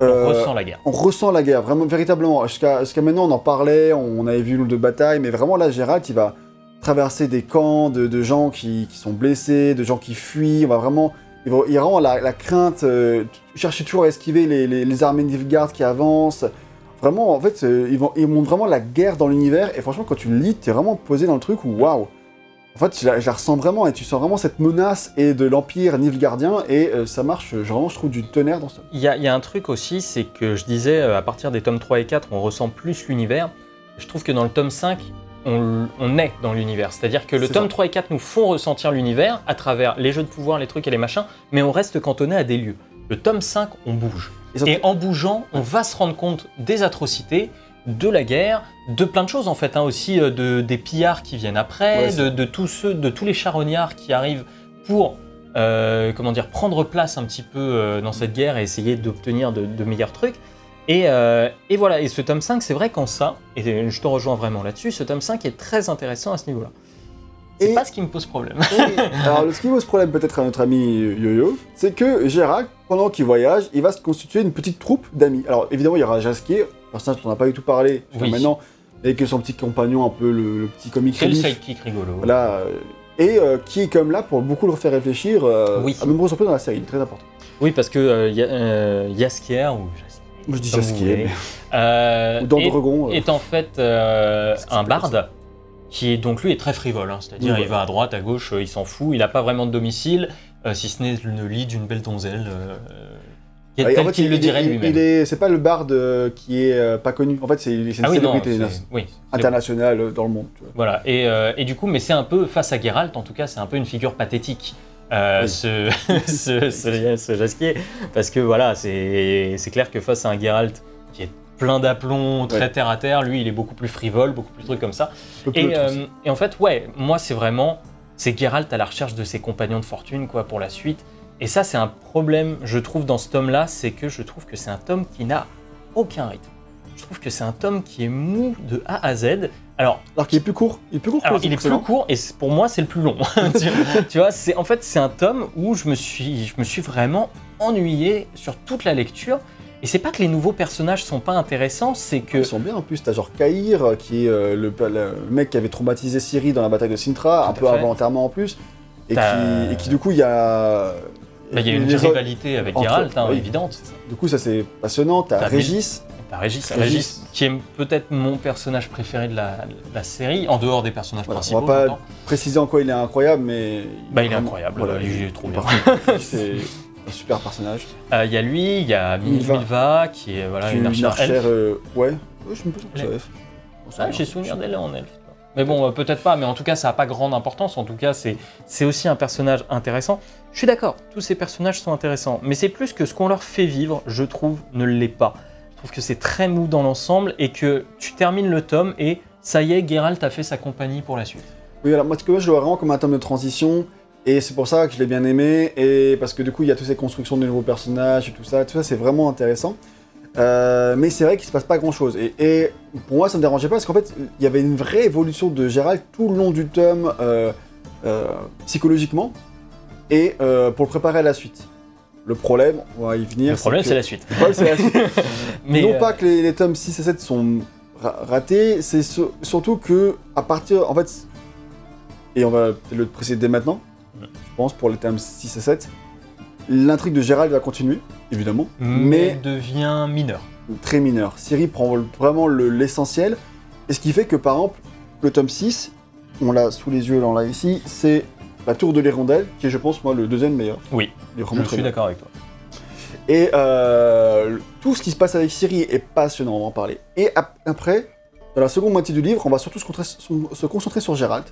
On euh, ressent la guerre. on ressent la guerre, vraiment, véritablement. Jusqu'à maintenant, on en parlait, on avait vu une ou deux batailles, mais vraiment là, Gérald, il va traverser des camps de, de gens qui, qui sont blessés, de gens qui fuient. On va vraiment. Il, vraiment la, la crainte, euh, chercher toujours à esquiver les, armées Nilfgaard qui avancent. Vraiment, en fait, euh, ils, vont, montrent vraiment la guerre dans l'univers, et franchement, quand tu le lis, t'es vraiment posé dans le truc où, waouh! En fait, je la, ressens vraiment, et tu sens vraiment cette menace et de l'Empire Nilfgaardien, et euh, ça marche, euh, vraiment, je trouve, du tonnerre dans tome. Il y, y a un truc aussi, c'est que je disais, euh, à partir des tomes 3 et 4, on ressent plus l'univers. Je trouve que dans le tome 5, on, on est dans l'univers. C'est-à-dire que le tome ça. 3 et 4 nous font ressentir l'univers à travers les jeux de pouvoir, les trucs et les machins, mais on reste cantonné à des lieux. Le tome 5, on bouge. Et en bougeant, on va se rendre compte des atrocités, de la guerre, de plein de choses en fait, hein, aussi euh, de, des pillards qui viennent après, Ouais, de, de tous ceux, de tous les charognards qui arrivent pour euh, comment dire prendre place un petit peu euh, dans cette guerre et essayer d'obtenir de, de meilleurs trucs. Et, euh, et voilà, et ce tome 5, c'est vrai qu'en ça, et je te rejoins vraiment là-dessus, ce tome 5 est très intéressant à ce niveau-là. C'est Et- pas ce qui me pose problème. Alors, ce qui pose problème peut-être à notre ami Yo-Yo, c'est que Gérald, pendant qu'il voyage, il va se constituer une petite troupe d'amis. Alors, évidemment, il y aura Jasquier, personnage dont on n'a pas du tout parlé, Oui. maintenant, avec son petit compagnon, un peu le, le petit comique Quel sidekick rigolo. voilà, euh, et euh, qui est comme là pour beaucoup le faire réfléchir euh, Oui. à nombreuses reprises dans la série, très important. Oui, parce que Ya- Yaskier, ou Jaskier, Moi, je dis comme vous Jasquier, voulez, euh, ou dans est- Dragon. euh, est en fait euh, un barde qui est donc lui est très frivole, hein, c'est-à-dire Oui, il va à droite, à gauche, euh, il s'en fout, il n'a pas vraiment de domicile, euh, si ce n'est le lit d'une belle donzelle, euh, qui est Ouais, tel en fait, qu'il il- le dirait il- lui-même. il est- C'est pas le barde euh, qui est euh, pas connu. En fait, c'est c'est une Ah oui, non, célébrité c'est- oui, c'est- internationale euh, dans le monde. tu vois. Voilà, et, euh, et du coup, mais c'est un peu, face à Geralt, en tout cas, c'est un peu une figure pathétique, euh, Oui. ce, ce, ce, ce Jasquier, parce que voilà, c'est c'est clair que face à un Geralt qui est plein d'aplomb, très Ouais. terre à terre, lui, il est beaucoup plus frivole, beaucoup plus truc comme ça. Et, euh, et en fait, ouais, moi, c'est vraiment, c'est Geralt à la recherche de ses compagnons de fortune, quoi, pour la suite. Et ça, c'est un problème, je trouve, dans ce tome-là, c'est que je trouve que c'est un tome qui n'a aucun rythme. Je trouve que c'est un tome qui est mou de A à Z. Alors, Alors qu'il est plus court. Il est plus court alors il est plus court et pour moi c'est le plus long. tu, vois, c'est en fait c'est un tome où je me suis, je me suis vraiment ennuyé sur toute la lecture. Et c'est pas que les nouveaux personnages sont pas intéressants, c'est que Ils sont bien en plus. T'as genre Kaïr, euh, qui est euh, le, le mec qui avait traumatisé Siri dans la bataille de Sintra, un peu fait. involontairement en plus. Et qui, et qui, du coup, il y a. bah, il y a une les autres- rivalité avec Geralt, hein, oui. évidente. Du coup, ça c'est passionnant. T'as Régis. T'as Régis, Régis. Régis, qui est peut-être mon personnage préféré de la, de la série, en dehors des personnages Voilà, principaux. on va pas préciser en quoi il est incroyable, mais. Bah, il est vraiment- incroyable, Voilà, il est trop bien. C'est un super personnage. Euh, Il y a lui, il y a Milva, Milva. qui est voilà, une archère elfe. euh, ouais. Ouais, je que c'est Elle- elfe. Ah, j'ai souvenir d'elle en elfe. Mais bon, euh, peut-être pas, mais en tout cas, ça n'a pas grande importance. En tout cas, c'est aussi un personnage intéressant. Je suis d'accord, tous ces personnages sont intéressants, mais c'est plus que ce qu'on leur fait vivre, je trouve, ne l'est pas. Trouve que c'est très mou dans l'ensemble et que tu termines le tome et ça y est, Geralt a fait sa compagnie pour la suite. Oui, alors moi, je le vois vraiment comme un tome de transition, et c'est pour ça que je l'ai bien aimé, et parce que du coup, il y a toutes ces constructions de nouveaux personnages et tout ça, tout ça, c'est vraiment intéressant. Euh, mais c'est vrai qu'il se passe pas grand chose. Et, pour moi, ça me dérangeait pas, parce qu'en fait, il y avait une vraie évolution de Gérald tout le long du tome, euh, euh, psychologiquement, et pour le préparer à la suite. Le problème, on va y venir. Le problème, c'est la suite. Le problème, c'est la suite. Mais non euh, pas que les, les tomes 6 et 7 sont ra- ratés, c'est sur- surtout que à partir, en fait, et on va le préciser dès maintenant, Ouais. je pense pour les tomes 6 et 7, l'intrigue de Gérald va continuer, évidemment, mais mais devient mineur. très mineur. Siri prend vraiment le- l'essentiel, et ce qui fait que par exemple, le tome 6, on l'a sous les yeux, là on l'a ici, c'est la tour de l'hirondelle, qui est je pense moi le deuxième meilleur. Oui, Il est vraiment je très suis bien. d'accord avec toi. Et euh, tout ce qui se passe avec Siri est passionnant, on va en parler. Et ap- après, dans la seconde moitié du livre, on va surtout se, concentrer- se concentrer sur Gérald.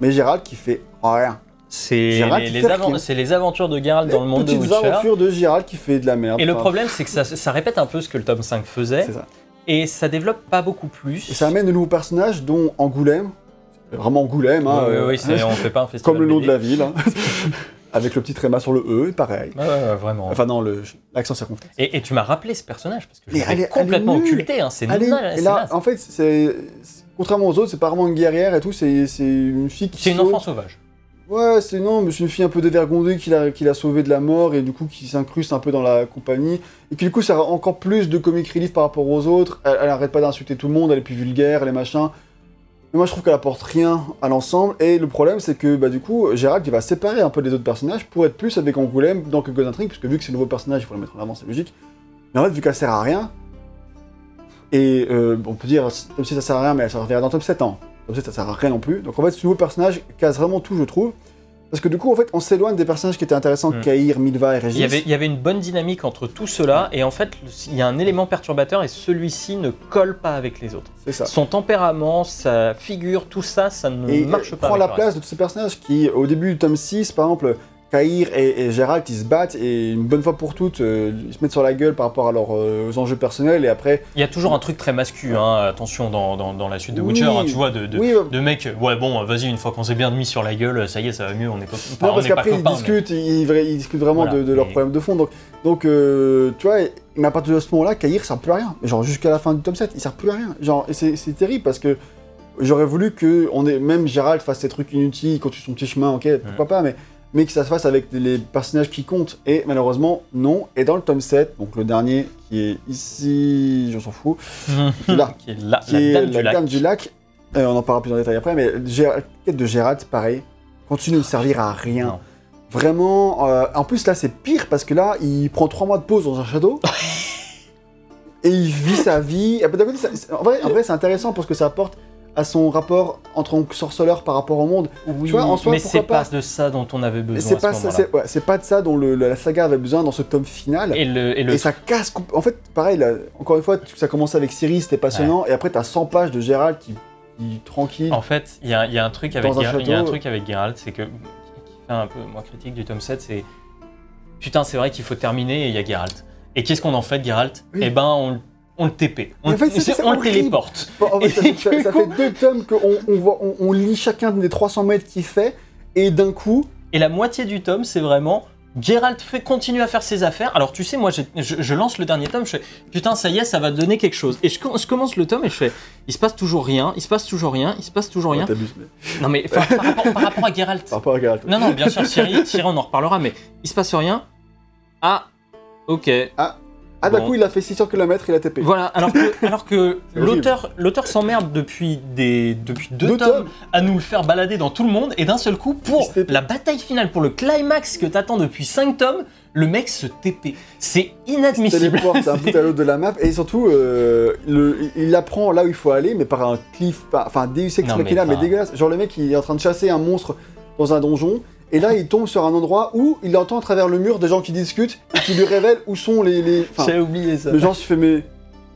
Mais Gérald qui fait rien. C'est Gérald les, qui les fait avan- rien. c'est les aventures de Geralt dans le monde de Petites Witcher. aventures de Gérald qui fait de la merde. Et le Enfin, problème, c'est que ça, ça répète un peu ce que le tome 5 faisait, c'est ça. et ça développe pas beaucoup plus. Et ça amène de nouveaux personnages, dont Angoulême. Vraiment Angoulême, hein, oui, euh, oui, on fait pas un festival. comme le nom de la ville. hein. Avec le petit tréma sur le E, pareil. Ouais, vraiment. Enfin non, l'accent circonflexe. Et, et tu m'as rappelé ce personnage parce que je est- complètement elle occulté. Hein, c'est et là, naze. en fait, c'est... Contrairement aux autres, c'est pas vraiment une guerrière et tout, c'est une fille qui C'est une enfant sauvage. Ouais, c'est non, mais c'est une fille un peu dévergondée qui l'a qui l'a sauvée de la mort et du coup qui s'incruste un peu dans la compagnie. Et qui du coup, ça a encore plus de comic relief par rapport aux autres. Elle, elle arrête pas d'insulter tout le monde, elle est plus vulgaire, les machins. Mais moi, je trouve qu'elle apporte rien à l'ensemble. Et le problème, c'est que bah, du coup, Gérald, il va séparer un peu des autres personnages pour être plus avec Angoulême dans quelques intrigues, puisque vu que c'est un nouveau personnage, il faut le mettre en avant, c'est logique. Mais en fait, vu qu'elle sert à rien, et euh, on peut dire, comme si ça sert à rien, mais elle servira dans top 7 ans. Top 7, ça sert à rien non plus. Donc en fait, ce nouveau personnage casse vraiment tout, je trouve. Parce que du coup, en fait, on s'éloigne des personnages qui étaient intéressants, Mm. Kaïr, Milva et Régis. Il y, avait, il y avait une bonne dynamique entre tout cela, et en fait, il y a un élément perturbateur, et celui-ci ne colle pas avec les autres. C'est ça. Son tempérament, sa figure, tout ça, ça ne Et marche elle pas. prend avec la place reste. de tous ces personnages qui, au début du tome 6, par exemple, Kaïr et, et Gérald, ils se battent et une bonne fois pour toutes, euh, ils se mettent sur la gueule par rapport à leurs euh, enjeux personnels et après. Il y a toujours un truc très masculin, hein, attention, dans, dans, dans la suite de Oui. Witcher, hein, tu vois, de, de, oui, euh, de mecs, ouais, bon, vas-y, une fois qu'on s'est bien mis sur la gueule, ça y est, ça va mieux, on est, enfin, non, on parce pas qu'après ils mais- discutent, ils, ils discutent vraiment Voilà, de, de leurs problèmes de fond. Donc, donc euh, tu vois, mais à partir de ce moment-là, Kaïr sert plus à rien. Genre jusqu'à la fin du tome 7, il sert plus à rien. Genre, c'est terrible parce que j'aurais voulu que on ait, même Gérald fasse ces trucs inutiles, continue son petit chemin, ok, pourquoi pas, mais, mais que ça se fasse avec les personnages qui comptent. Et malheureusement, non. Et dans le tome 7, donc le dernier qui est ici, je s'en fous, qui est là, qui est là, qui la dame la du lac. Dame du lac. Euh, on en parlera plus en détail après, mais la quête de Gérald, pareil, continue de servir à rien. Non. Vraiment, euh, en plus là c'est pire parce que là il prend trois mois de pause dans un château et il vit sa vie. Ça- c'est- en vrai, en vrai, c'est intéressant parce que ça apporte à son rapport en tant que sorceleur par rapport au monde. Oui, Tu vois, en soi, mais c'est pas pas de ça dont on avait besoin c'est pas, ce c'est ouais, pas de ça dont le- la saga avait besoin dans ce tome final. Et le, et le Et ça casse. En fait, pareil, là, encore une fois, ça commençait avec Ciri, c'était passionnant, et après t'as 100 pages de Gérald qui, qui tranquille. En fait, il y a, il y a un truc avec il y a un truc avec Geralt, c'est que qui fait un peu moi critique du tome 7, c'est putain, c'est vrai qu'il faut terminer et il y a Geralt. Et qu'est-ce qu'on en fait Geralt Oui. Eh ben on, on le TP. On, en fait, le- c'est- c'est on le téléporte. Bon, en fait, ça, Et ça- fait deux tomes qu'on on, voit- on, on lit chacun des 300 mètres qu'il fait, et d'un coup, Et la moitié du tome, c'est vraiment Geralt fait, continue à faire ses affaires. Alors tu sais, moi je, je lance le dernier tome, je fais putain ça y est, ça va donner quelque chose. Et je, je commence le tome et je fais il se passe toujours rien, il se passe toujours rien, il se passe toujours rien. Ouais, t'abuses, mais Non mais par, rapport, par rapport à Geralt. par rapport à Geralt. Non non bien sûr Ciri, Ciri on en reparlera mais il se passe rien. Ah ok. Ah, d'un Bon. coup, il a fait 600 km, il a TP. Voilà, alors que, alors que l'auteur, l'auteur s'emmerde depuis, des, depuis deux, Deux tomes tomes. à nous le faire balader dans tout le monde, et d'un seul coup, pour Il la bataille finale, pour le climax que t'attends depuis 5 tomes, le mec se TP. C'est inadmissible. téléporte d'un bout à l'autre de la map et surtout euh, le- il apprend là où il faut aller mais par un cliff enfin Deus Ex mais Machina mais, enfin- dégueulasse genre le mec il est en train de chasser un monstre dans un donjon et là il tombe sur un endroit où il entend à travers le mur des gens qui discutent et qui lui révèlent où sont les, les... enfin, J'ai oublié ça. le genre se fait mais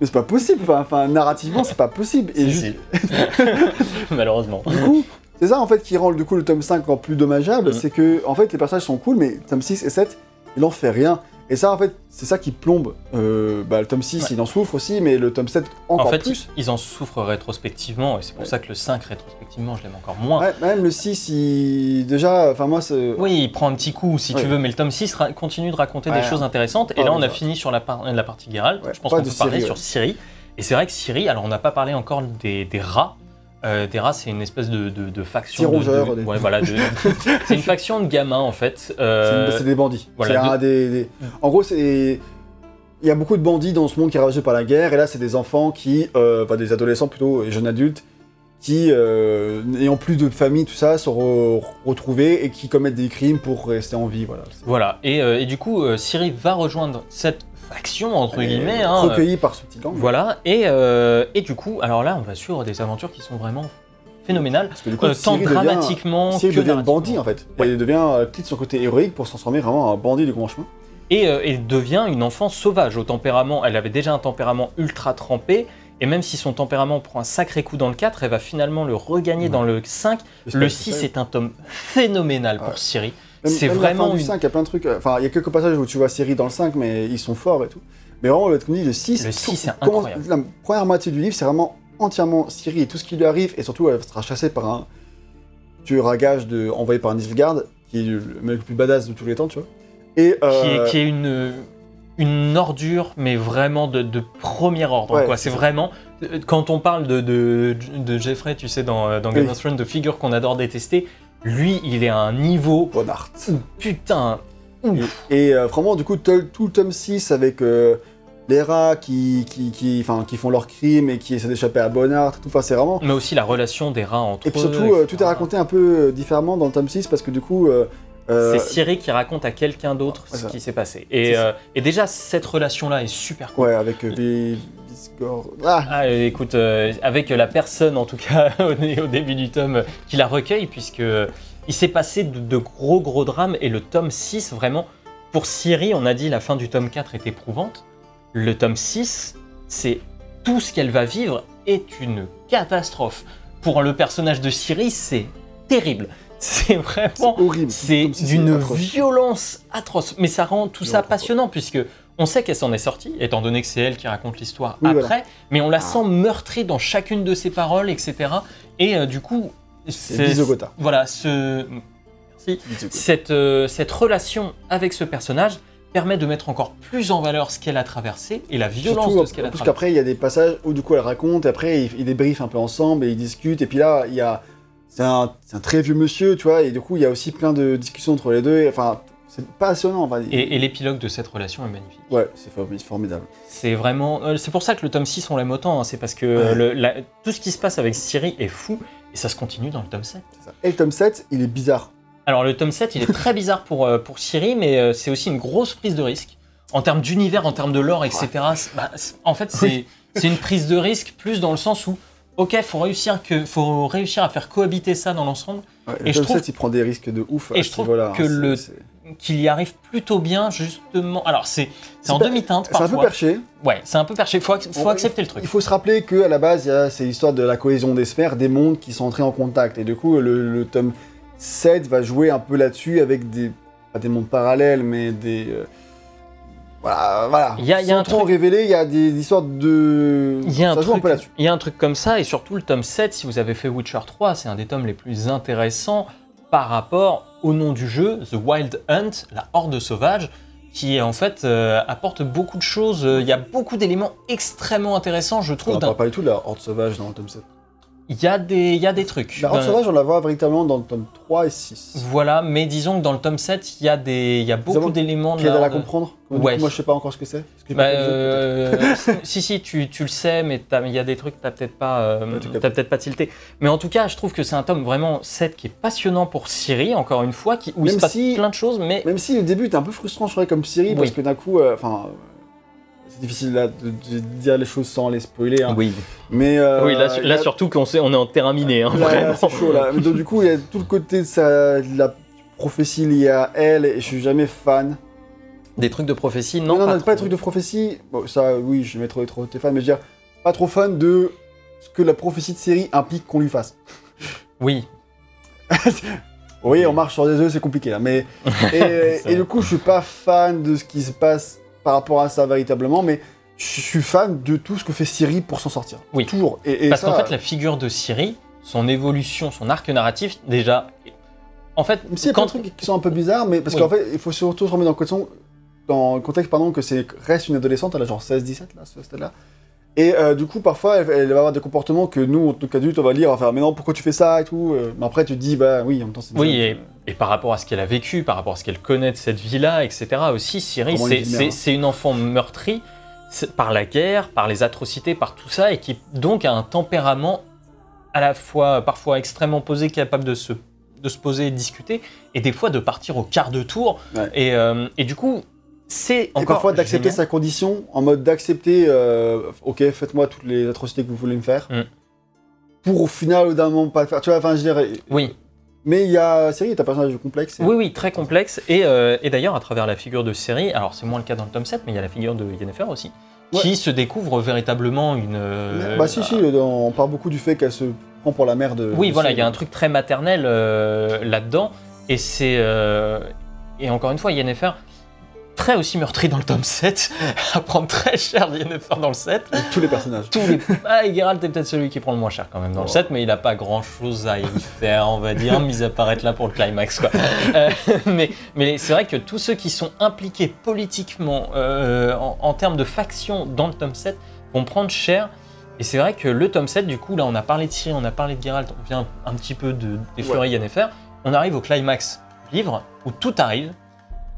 mais c'est pas possible enfin, enfin narrativement c'est pas possible et juste-. Malheureusement. du coup c'est ça en fait qui rend du coup le tome 5 encore plus dommageable Mhm. c'est que en fait les personnages sont cool mais tome 6 et 7 il en fait rien et ça en fait c'est ça qui plombe euh, bah, le tome 6 Ouais. il en souffre aussi mais le tome 7 encore En fait, plus ils en souffrent rétrospectivement, et c'est pour ça que le 5 rétrospectivement, je l'aime encore moins. Ouais, même le 6 il déjà enfin moi c'est Oui, il prend un petit coup si tu veux, mais le tome 6 ra- continue de raconter des choses intéressantes. Et là, on a fini sur la, par- la partie Geralt. Je pense qu'on peut parler sur. Ciri. Et c'est vrai que Ciri, alors on n'a pas parlé encore des, des rats. Euh, rats, c'est une espèce de, de, de faction. De- ouais, voilà, c'est une faction de gamins en fait. C'est Euh, c'est des bandits. voilà, des, des- En gros, c'est. Il y a beaucoup de bandits dans ce monde qui est ravagé par la guerre, et là, c'est des enfants qui. euh, Enfin, des adolescents plutôt, et jeunes adultes, qui, euh, n'ayant plus de famille, tout ça, se re- retrouvés et qui commettent des crimes pour rester en vie. Voilà. Voilà. Et, et du coup, Ciri va rejoindre cette faction, entre Et guillemets. hein, euh, recueillis par ce petit gang. Voilà. Et, euh, et du coup, alors là, on va suivre des aventures qui sont vraiment phénoménales. Parce que du coup, Euh, tant devient- dramatiquement Ciri que devient bandit en fait. Ouais. Il devient euh, quitte son côté héroïque pour se transformer vraiment en un bandit du grand chemin. et, euh, et devient une enfant sauvage au tempérament. Elle avait déjà un tempérament ultra trempé, et même si son tempérament prend un sacré coup dans le 4, elle va finalement le regagner Ouais. dans le 5. J'espère Le que c'est 6 ça. est un tome phénoménal pour Ouais. Même- c'est vraiment la fin du une- 5, il y a plein de trucs. euh, Enfin, il y a quelques passages où tu vois Ciri dans le 5, mais ils sont forts et tout. Mais vraiment, le, comme dit, le 6, Le 6, c'est incroyable. La première moitié du livre, c'est vraiment entièrement Ciri et tout ce qui lui arrive, et surtout, elle sera chassée par un tueur à gage de, envoyé par Nilfgaard, qui est le mec le plus badass de tous les temps, tu vois. Et, Qui, est, euh, qui est une, une ordure, mais vraiment de, de premier ordre. Ouais, quoi. c'est vraiment. Quand on parle de, de, de Jeffrey, tu sais, dans, euh, dans Game of Thrones, de figures qu'on adore détester, lui, il est à un niveau. Bonnard. où, putain. ouf. Et euh, vraiment, du coup, tout, tout le tome 6 avec euh, les rats qui, qui, qui, qui font leurs crimes et qui essaient d'échapper à Bonnard, tout, enfin, c'est vraiment. Mais aussi la relation des rats entre Et puis eux. surtout, euh, tout est raconté un peu différemment dans le tome 6 parce que du coup. C'est Ciri qui raconte à quelqu'un d'autre Ouais, ce qui s'est passé. Et, et déjà, cette relation-là est super cool. Ouais, avec euh, Ah Ah, euh, écoute, euh, avec la personne en tout cas au, dé- au début du tome qui la recueille, puisque euh, il s'est passé de, de gros gros drames et le tome 6, vraiment, pour Ciri, on a dit la fin du tome 4 est éprouvante. Le tome 6, c'est tout ce qu'elle va vivre est une catastrophe. Pour le personnage de Ciri, c'est terrible. C'est vraiment. horrible. C'est d'une violence atroce. Mais ça rend tout ça passionnant puisque on sait qu'elle s'en est sortie, étant donné que c'est elle qui raconte l'histoire Oui, après, voilà. mais on la Ah. sent meurtrie dans chacune de ses paroles, etc. Et euh, du coup, C'est. Voilà, ce... Merci. Cette, euh, cette relation avec ce personnage permet de mettre encore plus en valeur ce qu'elle a traversé et la violence Surtout, de ce qu'elle a parce traversé. qu'après, il y a des passages où du coup elle raconte, et après ils, ils débriefent un peu ensemble et ils discutent, et puis là, il y a. C'est un, c'est un très vieux monsieur, tu vois, et du coup, il y a aussi plein de discussions entre les deux, et, enfin, c'est passionnant, on va dire. Et, et l'épilogue de cette relation est magnifique. Ouais, c'est formi- formidable. C'est vraiment. euh, C'est pour ça que le tome 6, on l'aime autant. hein, C'est parce que Ouais. le- la- tout ce qui se passe avec Ciri est fou et ça se continue dans le tome 7. c'est ça. Et le tome 7, il est bizarre. Alors, le tome 7, il est très bizarre pour, euh, pour Ciri, mais euh, c'est aussi une grosse prise de risque. En termes d'univers, en termes de lore, etc. bah, en fait, c'est une prise de risque plus dans le sens où, ok, faut réussir, que, faut réussir à faire cohabiter ça dans l'ensemble, Ouais, Et le je tome trouve- 7, il prend des risques de ouf. Et à je trouve niveau-là, que hein, le- qu'il y arrive plutôt bien, justement. Alors, c'est en demi-teinte C'est un peu parfois. perché. Ouais, c'est un peu perché. Faut, ac- faut accepter le truc. Il faut se rappeler qu'à la base, il y a c'est l'histoire de la cohésion des sphères, des mondes qui sont entrés en contact. Et du coup, le, le tome 7 va jouer un peu là-dessus avec des. Pas des mondes parallèles, mais des. euh, voilà, voilà. Il y a- il y a Sans un trop truc- révéler, il y a des histoires de. Il y, a un ça joue un peu truc, là-dessus. il y a un truc comme ça, et surtout le tome 7, si vous avez fait Witcher 3, c'est un des tomes les plus intéressants par rapport au nom du jeu, The Wild Hunt, la horde sauvage, qui en fait euh, apporte beaucoup de choses. Il y a beaucoup d'éléments extrêmement intéressants, je On trouve. ne d'un- parle pas du tout de la horde sauvage dans le tome 7. Il y, a des- il y a des trucs. La horde Ben, sauvage, on la voit véritablement dans le tome 3 et 6. Voilà, mais disons que dans le tome 7, il y a, des, il y a beaucoup d'éléments Qui aide à la comprendre Ouais. coup, Moi, je sais pas encore ce que c'est. Bah, euh, si, si, tu, tu le sais, mais il y a des trucs que t'as peut-être pas, euh, tu peut-être pas tilté. Mais en tout cas, je trouve que c'est un tome vraiment 7 qui est passionnant pour Siri, encore une fois, qui, où il Même se passe si- plein de choses, mais Même si le début était un peu frustrant, je trouvais, comme Siri, parce que d'un coup, euh, enfin, difficile là, de, de dire les choses sans les spoiler. hein. oui, Mais euh, oui là, y là a- surtout qu'on sait, on est en terrain miné, hein, là, vraiment. c'est chaud là. Mais donc, du coup, il y a tout le côté de, sa, de la prophétie liée à elle, et je suis jamais fan. Des trucs de prophétie, Non, non, non, pas, non, pas les trop. trucs de prophétie. Bon, ça, oui, je vais trop, trop été fan, mais je veux dire, pas trop fan de ce que la prophétie de série implique qu'on lui fasse. Oui, Oui, on marche sur des œufs, c'est compliqué là. Mais et, C'est et du coup, je suis pas fan de ce qui se passe par rapport à ça véritablement, mais je suis fan de tout ce que fait Siri pour s'en sortir. Oui. Toujours. Et, et parce ça, qu'en fait, la figure de Siri, son évolution, son arc narratif, déjà. En fait, Même s'il y a plein quand de trucs qui sont un peu bizarres, mais parce Oui. qu'en fait, il faut surtout se remettre dans le contexte, dans le contexte pardon, que c'est reste une adolescente, elle a genre 16-17 là, ce stade-là. Et euh, du coup, parfois, elle, elle va avoir des comportements que nous, en tant qu'adultes, on va lire, enfin, mais non, pourquoi tu fais ça et tout. euh, Mais après, tu te dis, bah oui, en même temps, c'est Oui, jeune, et par rapport à ce qu'elle a vécu, par rapport à ce qu'elle connaît de cette vie-là, etc. aussi, Siri, Comment c'est- une enfant meurtrie par la guerre, par les atrocités, par tout ça, et qui donc a un tempérament à la fois parfois extrêmement posé, capable de se, de se poser et de discuter, et des fois de partir au quart de tour. Ouais. Et, euh, et du coup, c'est Et encore parfois d'accepter sa condition, en mode d'accepter, euh, ok, faites-moi toutes les atrocités que vous voulez me faire, Mm. pour au final, d'un moment, pas le faire. Tu vois, enfin, je dirais. Oui, Mais il y a. Siri est un personnage complexe. et- oui, oui, très complexe. Et, euh, et d'ailleurs, à travers la figure de série, alors c'est moins le cas dans le tome 7, mais il y a la figure de Yennefer aussi, Ouais. qui se découvre véritablement une. euh, bah, si, si, dans- on parle beaucoup du fait qu'elle se prend pour la mère de. Oui, de voilà, il y a un truc très maternel là-dedans. Et c'est. et encore une fois, Yennefer, très aussi meurtri dans le tome 7, à prendre très cher Yennefer dans le 7. Tous les personnages. Tous les... Ah, et Geralt est peut-être celui qui prend le moins cher quand même dans le Oh. 7, mais il n'a pas grand-chose à y faire, on va dire, mis à part être là pour le climax. Quoi. Euh, mais mais c'est vrai que tous ceux qui sont impliqués politiquement euh, en, en termes de faction dans le tome 7 vont prendre cher. Et c'est vrai que le tome 7, du coup, là, on a parlé de Ciri, on a parlé de Geralt, on vient un petit peu de d'effleurer Yennefer. On arrive au climax livre où tout arrive,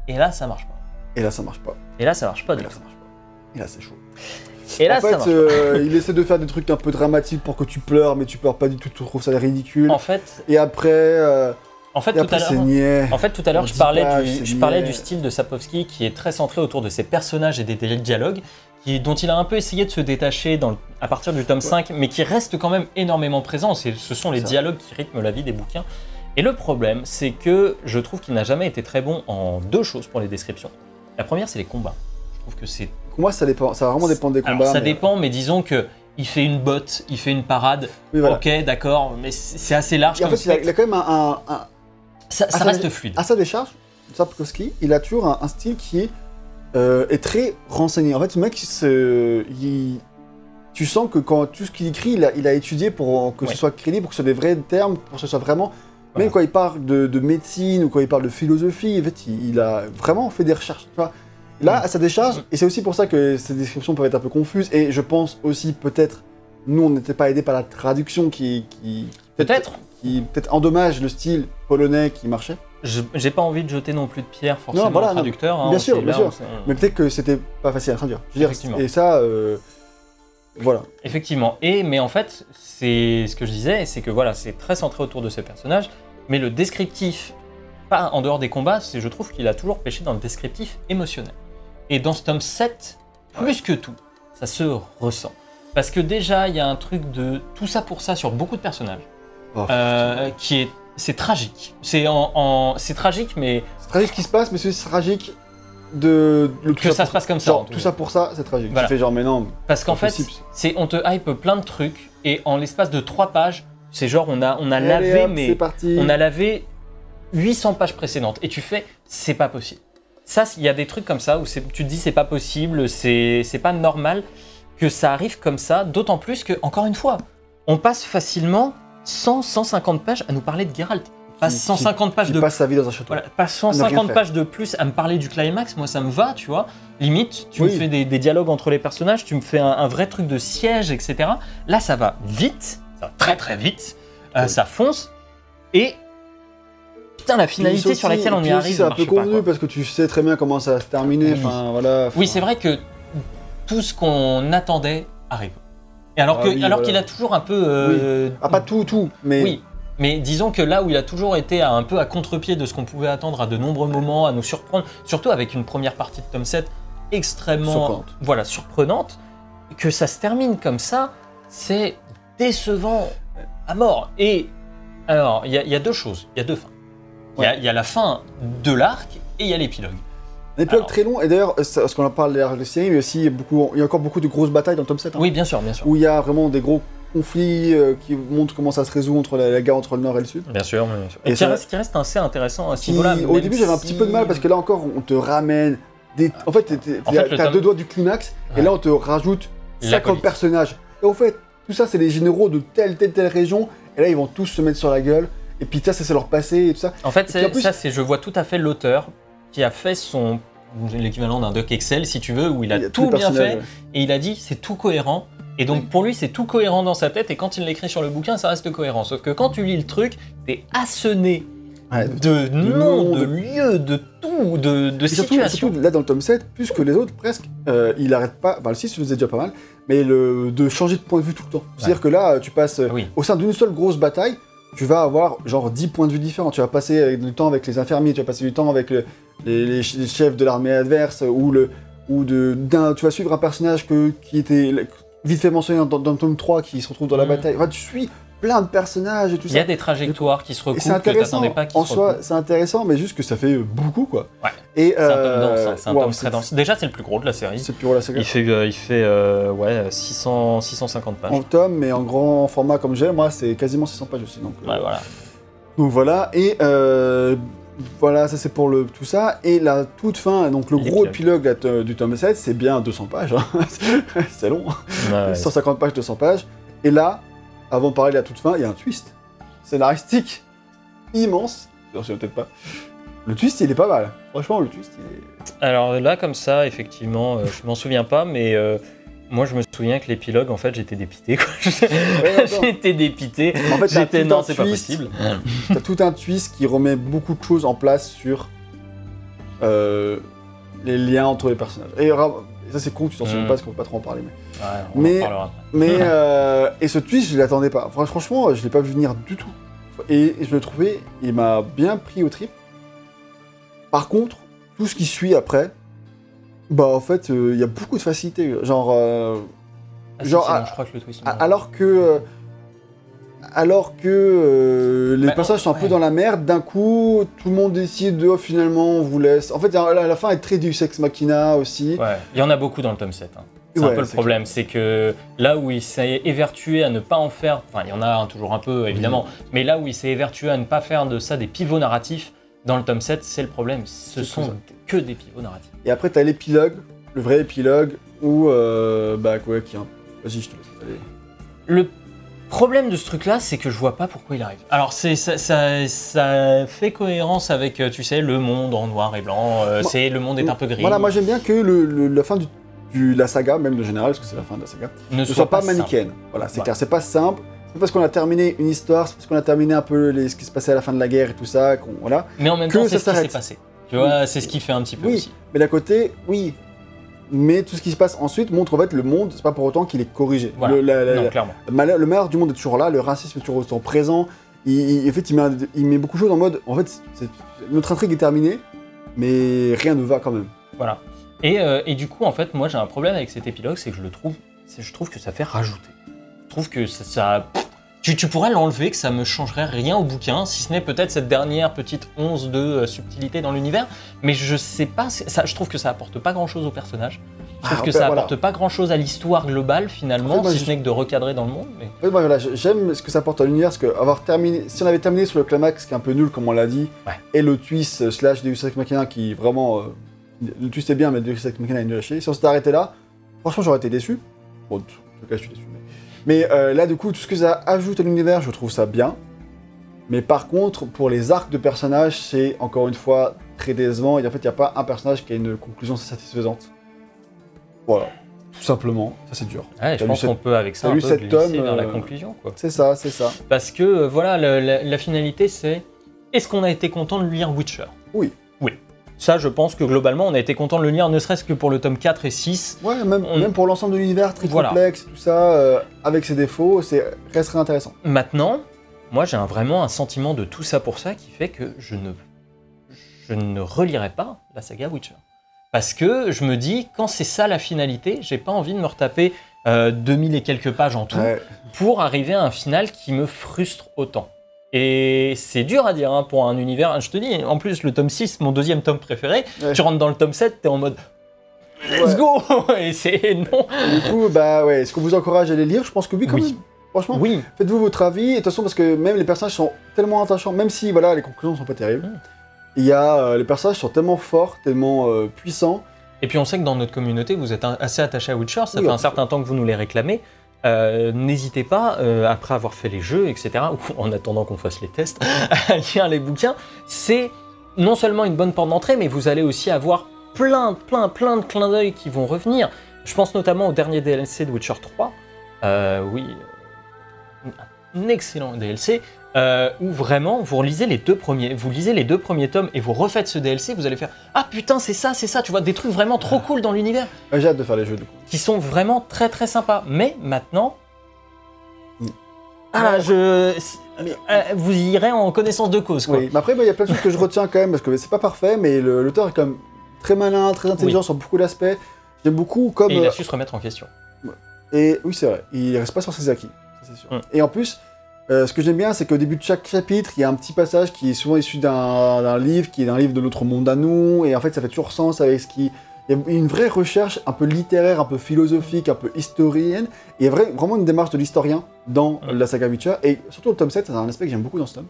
et là, ça marche pas. Et là, ça marche pas. Et là, ça marche pas Et du là, tout. ça marche pas. Et là, c'est chaud. Et là, en ça fait, marche euh, il essaie de faire des trucs un peu dramatiques pour que tu pleures, mais tu pleures pas du tout, tu trouves ça ridicule. pas. En fait, Et après, euh, en fait et tout après à c'est l'heure. niais. En fait, tout à l'heure, On je dit parlais, pas, du, c'est je parlais niais. du style de Sapkowski qui est très centré autour de ses personnages et des des dialogues, qui, dont il a un peu essayé de se détacher dans le- à partir du tome 5, mais qui reste quand même énormément présent. C'est- Ce sont les Ça. dialogues qui rythment la vie des bouquins. Et le problème, c'est que je trouve qu'il n'a jamais été très bon en deux choses pour les descriptions. La première, c'est les combats. Je trouve que c'est moi, ça dépend. Ça va vraiment dépendre des alors, combats. ça mais- dépend, mais disons que il fait une botte, il fait une parade. Oui, voilà. Ok, d'accord, mais c'est assez large Et en comme fait, il a, spectre. il a quand même un, un- un- Ça, ça Ah, ça- reste fluide. à sa décharge, Sapkowski, il a toujours un, un style qui est, euh, est très renseigné. En fait, ce mec, il tu sens que quand tout ce qu'il écrit, il a, il a étudié pour que Ouais. ce soit crédible, pour que ce soit des vrais termes, pour que ce soit vraiment. Même quand il parle de, de médecine ou quand il parle de philosophie, en fait, il, il a vraiment fait des recherches. Tu vois. Là, Mm. à sa décharge, et c'est aussi pour ça que ces descriptions peuvent être un peu confuses, et je pense aussi peut-être, nous, on n'était pas aidés par la traduction qui, qui Peut-être. qui peut-être endommage le style polonais qui marchait. J'ai pas envie de jeter non plus de pierre forcément Non, voilà, au traducteur. hein, Bien sûr, c'est bien là, sûr. on- Mais peut-être que c'était pas facile à traduire. Je veux dire, Effectivement. et ça, euh, voilà. Effectivement. Et mais en fait, c'est ce que je disais, c'est que voilà, c'est très centré autour de ces personnages, mais le descriptif, pas en dehors des combats, c'est je trouve qu'il a toujours pêché dans le descriptif émotionnel. Et dans ce tome 7, plus que tout, ça se ressent. Parce que déjà, il y a un truc de tout ça pour ça sur beaucoup de personnages, Oh, euh, qui est c'est tragique. C'est en, en- c'est tragique, mais C'est tragique ce qui se passe, mais c'est aussi tragique de le tout que ça se passe comme ça. Genre, tout ça pour ça, c'est tragique. Voilà. Tu fais genre, mais non. Parce qu'en fait, c'est on te hype plein de trucs et en l'espace de trois pages, c'est genre on a on a Allez, lavé hop, mais parti. on a lavé 800 pages précédentes et tu fais c'est pas possible. Ça, il y a des trucs comme ça où tu te dis c'est pas possible, c'est c'est pas normal que ça arrive comme ça, d'autant plus que, encore une fois, on passe facilement 100, 150 pages à nous parler de Geralt. passe qui- 150 pages qui de passe sa vie dans un château. Voilà, passe À ne rien 150 faire. pages de plus à me parler du climax, moi ça me va, tu vois. Limite, tu Oui. me fais des, des dialogues entre les personnages, tu me fais un, un vrai truc de siège, etc. Là, ça va vite, ça va très très vite, euh, ça fonce, et putain, la finalité aussi- sur laquelle on y arrive, C'est un peu convenu parce que tu sais très bien comment ça va se terminer. Oui. Enfin voilà. Oui, c'est vrai que tout ce qu'on attendait arrive. Et alors Ah oui, voilà. qu'il a toujours un peu, euh, Ah pas tout tout, mais oui. Mais disons que là où il a toujours été un peu à contre-pied de ce qu'on pouvait attendre à de nombreux moments, à nous surprendre, surtout avec une première partie de tome 7 extrêmement Surprenante. voilà, surprenante, que ça se termine comme ça, c'est décevant à mort. Et alors, il y, a- il y a deux choses, il y a deux fins. Il y a- il y, a la fin de l'arc et il y a l'épilogue. un épilogue Alors- très long. Et d'ailleurs, parce qu'on en parle de la série, mais aussi beaucoup, il y a encore beaucoup de grosses batailles dans le tome 7. hein, Oui, bien sûr, bien sûr. Où il y a vraiment des gros conflits euh, qui montrent comment ça se résout entre la, la guerre entre le nord et le sud. Bien sûr, bien sûr. Et Et qui, ça- reste, qui reste assez intéressant à ce niveau-là. au début, j'avais un petit peu de mal parce que là encore, on te ramène des. En fait, En t'as fait, tome- deux doigts du climax, et là, on te rajoute La 50 police. personnages. Et en fait, tout ça, c'est les généraux de telle, telle, telle région, et là, ils vont tous se mettre sur la gueule. Et puis ça, ça c'est leur passé et tout ça. En fait, c'est- en plus- ça, c'est je vois tout à fait l'auteur qui a fait son l'équivalent d'un doc Excel, si tu veux, où il a, Il y a tout bien fait et il a dit c'est tout cohérent. Et donc pour lui, c'est tout cohérent dans sa tête. Et quand il l'écrit sur le bouquin, ça reste cohérent. Sauf que quand tu lis le truc, t'es assoné Ouais. de noms, noms, de de- lieux, de tout, de, de situations. surtout, là dans le tome 7, plus que les autres, presque, euh, il arrête pas, enfin le 6 faisait déjà pas mal, mais le, de changer de point de vue tout le temps. C'est-à-dire que là, tu passes euh, Ah oui. au sein d'une seule grosse bataille, tu vas avoir genre 10 points de vue différents. Tu vas passer euh, du temps avec les infirmiers, tu vas passer du temps avec le- les, les ch- les chefs de l'armée adverse, ou, le, ou de, d'un, tu vas suivre un personnage que, qui était vite fait mentionné dans, dans le tome 3 qui se retrouve dans la Mhm. bataille. Enfin, tu suis plein de personnages et tout Il ça. y a des trajectoires qui se recoupent c'est que intéressant, t'attendais pas qui en se soi, c'est intéressant, mais juste que ça fait beaucoup, quoi. Ouais. Et, C'est un tome euh, dense, hein, c'est un waouh, tome très dense. Déjà, c'est le plus gros de la série. C'est plus gros la saga. Il fait, euh, il fait euh, ouais, 600, 650 pages. En tome, mais en grand format comme j'ai, moi, c'est quasiment 600 pages aussi. Donc, euh, Ouais, voilà. donc voilà, et euh, voilà, ça c'est pour le, tout ça. Et la toute fin, donc le gros épilogue du tome 7, c'est bien 200 pages. hein. c'est long, Ouais, ouais. 150 pages, 200 pages. Et là, avant de parler de la toute fin, il y a un twist scénaristique immense. Non, c'est peut-être pas. Le twist, il est pas mal. Franchement, le twist, il est. Alors là, comme ça, effectivement, euh, je m'en souviens pas, mais euh, moi, je me souviens que l'épilogue, en fait, j'étais dépité. j'étais dépité. En fait, J'étais non, c'est pas possible. T'as tout un twist qui remet beaucoup de choses en place sur euh, les liens entre les personnages. Et ça c'est con, tu t'en souviens Mm. pas parce qu'on peut pas trop en parler. Mais, Ouais, on Mais- en mais euh, et ce twist, je l'attendais pas. Fran- Franchement, je l'ai pas vu venir du tout. Et je le trouvais, il m'a bien pris au trip. Par contre, tout ce qui suit après, bah en fait, euh, il y a beaucoup de facilité. Genre, euh, Ah, genre, c'est bon, à- je crois que le twist. a- alors que alors que euh, les Bah, personnages sont un peu dans la merde, d'un coup, tout le monde décide de oh, finalement on vous laisse. En fait, la, la fin est très du sex machina aussi. Ouais, il y en a beaucoup dans le tome 7. hein. C'est Ouais, un peu le problème, c'est que là où il s'est évertué à ne pas en faire, enfin il y en a un, toujours un peu évidemment, mais là où il s'est évertué à ne pas faire de ça des pivots narratifs, dans le tome 7, c'est le problème, ce sont que des pivots narratifs. Et après, t'as l'épilogue, le vrai épilogue, où euh, bah quoi, qui un- Vas-y, je te laisse. Allez. Le problème de ce truc-là, c'est que je vois pas pourquoi il arrive. Alors c'est ça, ça, ça fait cohérence avec, euh, tu sais, le monde en noir et blanc, euh, Moi- c'est le monde est un peu gris. Voilà, moi j'aime bien que le, le- la fin du, du- la saga, même le général, parce que c'est la fin de la saga, ne ne soit pas, simple. manichéenne. Voilà, c'est Ouais. clair, c'est pas simple. C'est pas parce qu'on a terminé une histoire, c'est parce qu'on a terminé un peu les- ce qui se passait à la fin de la guerre et tout ça, qu'on voilà. Mais en même que temps, ça c'est ce qui s'est s'arrête. passé. Tu vois, c'est ce qui fait un petit peu Oui. aussi. Mais d'un côté, oui. Mais tout ce qui se passe ensuite montre en fait le monde, c'est pas pour autant qu'il est corrigé. Voilà. Le, la- la- non, la- clairement. le malheur, le malheur du monde est toujours là, le racisme est toujours présent. Il, il- en fait, il met, un- il met beaucoup de choses en mode, en fait, c'est- notre intrigue est terminée, mais rien ne va quand même. Voilà. Et, euh, et du coup, en fait, moi j'ai un problème avec cet épilogue, c'est que je le trouve, c'est- je trouve que ça fait rajouter. Je trouve que ça, ça- tu, tu pourrais l'enlever, que ça me changerait rien au bouquin, si ce n'est peut-être cette dernière petite once de euh, subtilité dans l'univers. Mais je sais pas, ça, je trouve que ça apporte pas grand chose au personnage. Je trouve Ah, que ça voilà. apporte pas grand chose à l'histoire globale finalement, En fait, si je- ce n'est que de recadrer dans le monde. Mais... En fait, moi, voilà, j'aime ce que ça apporte à l'univers, parce que avoir terminé, si on avait terminé sur le climax qui est un peu nul, comme on l'a dit, Ouais. et le twist euh, slash Deus Ex Machina qui vraiment, euh, le twist est bien, mais Deus Ex Machina est nul à chier. Si on s'était arrêté là, franchement, j'aurais été déçu. Bon, en tout cas, je suis déçu. Mais, euh, là, du coup, tout ce que ça ajoute à l'univers, je trouve ça bien. Mais par contre, pour les arcs de personnages, c'est encore une fois très décevant. Et en fait, il n'y a pas un personnage qui a une conclusion satisfaisante. Voilà, tout simplement. Ça, c'est dur. Ouais, je pense qu'on peut avec ça un peu cet vers la euh, conclusion. C'est ça, c'est ça. Parce que euh, voilà, le- la, la finalité c'est est-ce qu'on a été content de lire Witcher? Oui. Ça, je pense que globalement, on a été content de le lire, ne serait-ce que pour le tome 4 et 6. Ouais, même, On- même pour l'ensemble de l'univers très Voilà. complexe, tout ça, euh, avec ses défauts, c'est resterait intéressant. Maintenant, moi j'ai vraiment un sentiment de tout ça pour ça qui fait que je ne, je ne relirai pas la saga Witcher. Parce que je me dis, quand c'est ça la finalité, j'ai pas envie de me retaper euh, 2000 et quelques pages en tout Ouais. pour arriver à un final qui me frustre autant. Et c'est dur à dire hein, pour un univers. Je te dis, en plus, le tome 6, mon deuxième tome préféré, Ouais. tu rentres dans le tome 7, t'es en mode Let's Ouais. go Et c'est non Du coup, bah ouais, est-ce qu'on vous encourage à les lire? Je pense que oui, quand Oui. même. Franchement, Oui, faites-vous votre avis. Et de toute façon, parce que même les personnages sont tellement attachants, même si voilà, les conclusions sont pas terribles, Mm. il y a euh, les personnages sont tellement forts, tellement euh, puissants. Et puis on sait que dans notre communauté, vous êtes assez attaché à Witcher, ça Oui, fait un certain temps que vous nous les réclamez. Euh, N'hésitez pas, euh, après avoir fait les jeux, etc., ou en attendant qu'on fasse les tests, à lire les bouquins. C'est non seulement une bonne porte d'entrée, mais vous allez aussi avoir plein, plein, plein de clins d'œil qui vont revenir. Je pense notamment au dernier DLC de Witcher 3. Euh, oui, un excellent DLC. Euh, où vraiment vous relisez les deux premiers, vous lisez les deux premiers tomes et vous refaites ce DLC, vous allez faire ah putain c'est ça, c'est ça, tu vois des trucs vraiment trop cool dans l'univers J'ai hâte de faire les jeux du coup. qui sont vraiment très très sympas. Mais maintenant, Mm. ah je, Mais- euh, vous irez en connaissance de cause quoi. Oui, mais après, bah, il y a plein de choses que je retiens quand même, parce que c'est pas parfait, mais l'auteur est quand même très malin, très intelligent Oui. sur beaucoup d'aspects. J'aime beaucoup comme. Et il euh, a su se remettre en question. Et oui, c'est vrai, il reste pas sur ses acquis, ça c'est sûr. Mm. Et en plus, euh, ce que j'aime bien, c'est qu'au début de chaque chapitre, il y a un petit passage qui est souvent issu d'un livre, qui est d'un livre de notre monde à nous, et en fait, ça fait toujours sens avec ce qui. Il y a une vraie recherche un peu littéraire, un peu philosophique, un peu historienne. Et il y a vrai- vraiment une démarche de l'historien dans la saga Witcher. Et surtout le tome 7, c'est un aspect que j'aime beaucoup dans ce tome.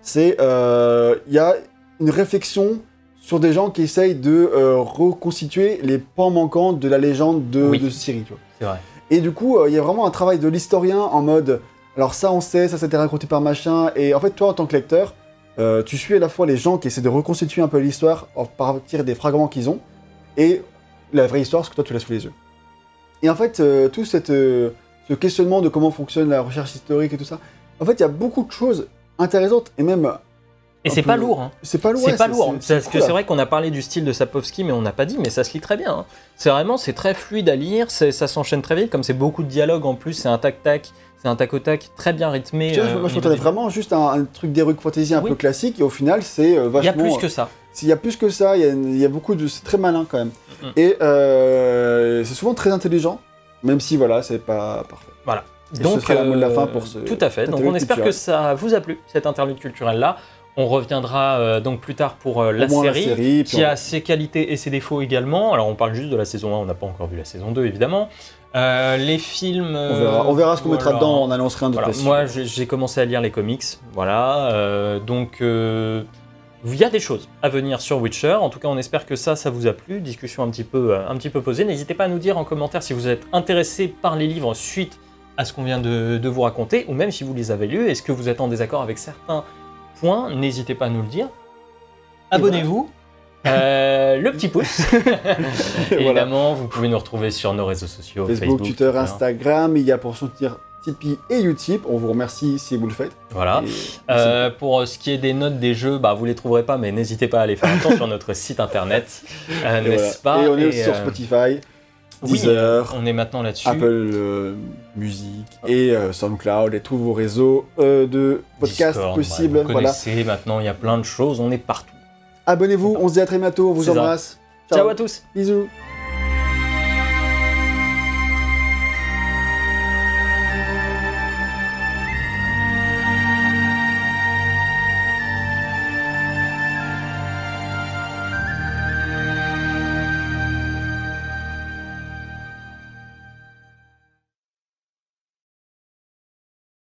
C'est. euh, Il y a une réflexion sur des gens qui essayent de euh, reconstituer les pans manquants de la légende de, Oui. de. Tu vois. C'est vrai. Et du coup, euh, il y a vraiment un travail de l'historien en mode, alors ça on sait, ça c'était raconté par machin, et en fait toi en tant que lecteur, euh, tu suis à la fois les gens qui essaient de reconstituer un peu l'histoire à partir des fragments qu'ils ont, et la vraie histoire, ce que toi tu l'as sous les yeux. Et en fait, euh, tout cette, euh, ce questionnement de comment fonctionne la recherche historique et tout ça, en fait il y a beaucoup de choses intéressantes, et même, Et un c'est peu- pas lourd. hein. c'est pas lourd. c'est ouais, pas lourd. Parce que c'est vrai qu'on a parlé du style de Sapkowski, mais on n'a pas dit, mais ça se lit très bien. hein. C'est vraiment, c'est très fluide à lire, ça s'enchaîne très vite, comme c'est beaucoup de dialogue en plus, c'est un tac-tac, c'est un tac-au-tac très bien rythmé. Tu vois, euh, moi au je m'attendais des- vraiment juste un, un truc d'heroic fantasy un Oui. peu classique, et au final c'est euh, vachement... Il y a plus que ça. S'il y a plus que ça, il y a, il y a beaucoup de. C'est très malin quand même. Mm. Et euh, c'est souvent très intelligent, même si voilà, c'est pas parfait. Voilà. Et ce sera mot de la fin pour ce- Tout à fait. Donc on espère que ça vous a plu, cette interlude culturelle-là. On reviendra euh, donc plus tard pour euh, la, série, la série, puis qui on- a ses qualités et ses défauts également. Alors on parle juste de la saison 1, on n'a pas encore vu la saison 2 évidemment. Euh, les films... On verra, on verra ce qu'on mettra dedans, on annonce rien de Voilà, moi j'ai commencé à lire les comics, voilà, donc il y a des choses à venir sur Witcher. En tout cas, on espère que ça, ça vous a plu. Discussion un petit peu, un petit peu posée. N'hésitez pas à nous dire en commentaire si vous êtes intéressé par les livres suite à ce qu'on vient de, de vous raconter, ou même si vous les avez lus. Est-ce que vous êtes en désaccord avec certains points N'hésitez pas à nous le dire. Abonnez-vous. Euh, le petit pouce. Évidemment, vous pouvez nous retrouver sur nos réseaux sociaux Facebook, Twitter, Twitter. Instagram, il y a pour soutenir Tipeee et Utip. On vous remercie si vous le faites. Voilà. Et- Euh, pour ce qui est des notes des jeux, bah, vous les trouverez pas, mais n'hésitez pas à aller faire un sur notre site internet, euh, et n'est-ce voilà. pas Et on est Et, aussi sur euh, Oui, Deezer, on est maintenant là-dessus. Apple euh, Music et euh, SoundCloud et tous vos réseaux euh, de podcasts Discord, possibles. bah, vous voilà. connaissez, maintenant il y a plein de choses, on est partout. Abonnez-vous, on se dit à très bientôt, on vous embrasse. Ciao à tous Bisous.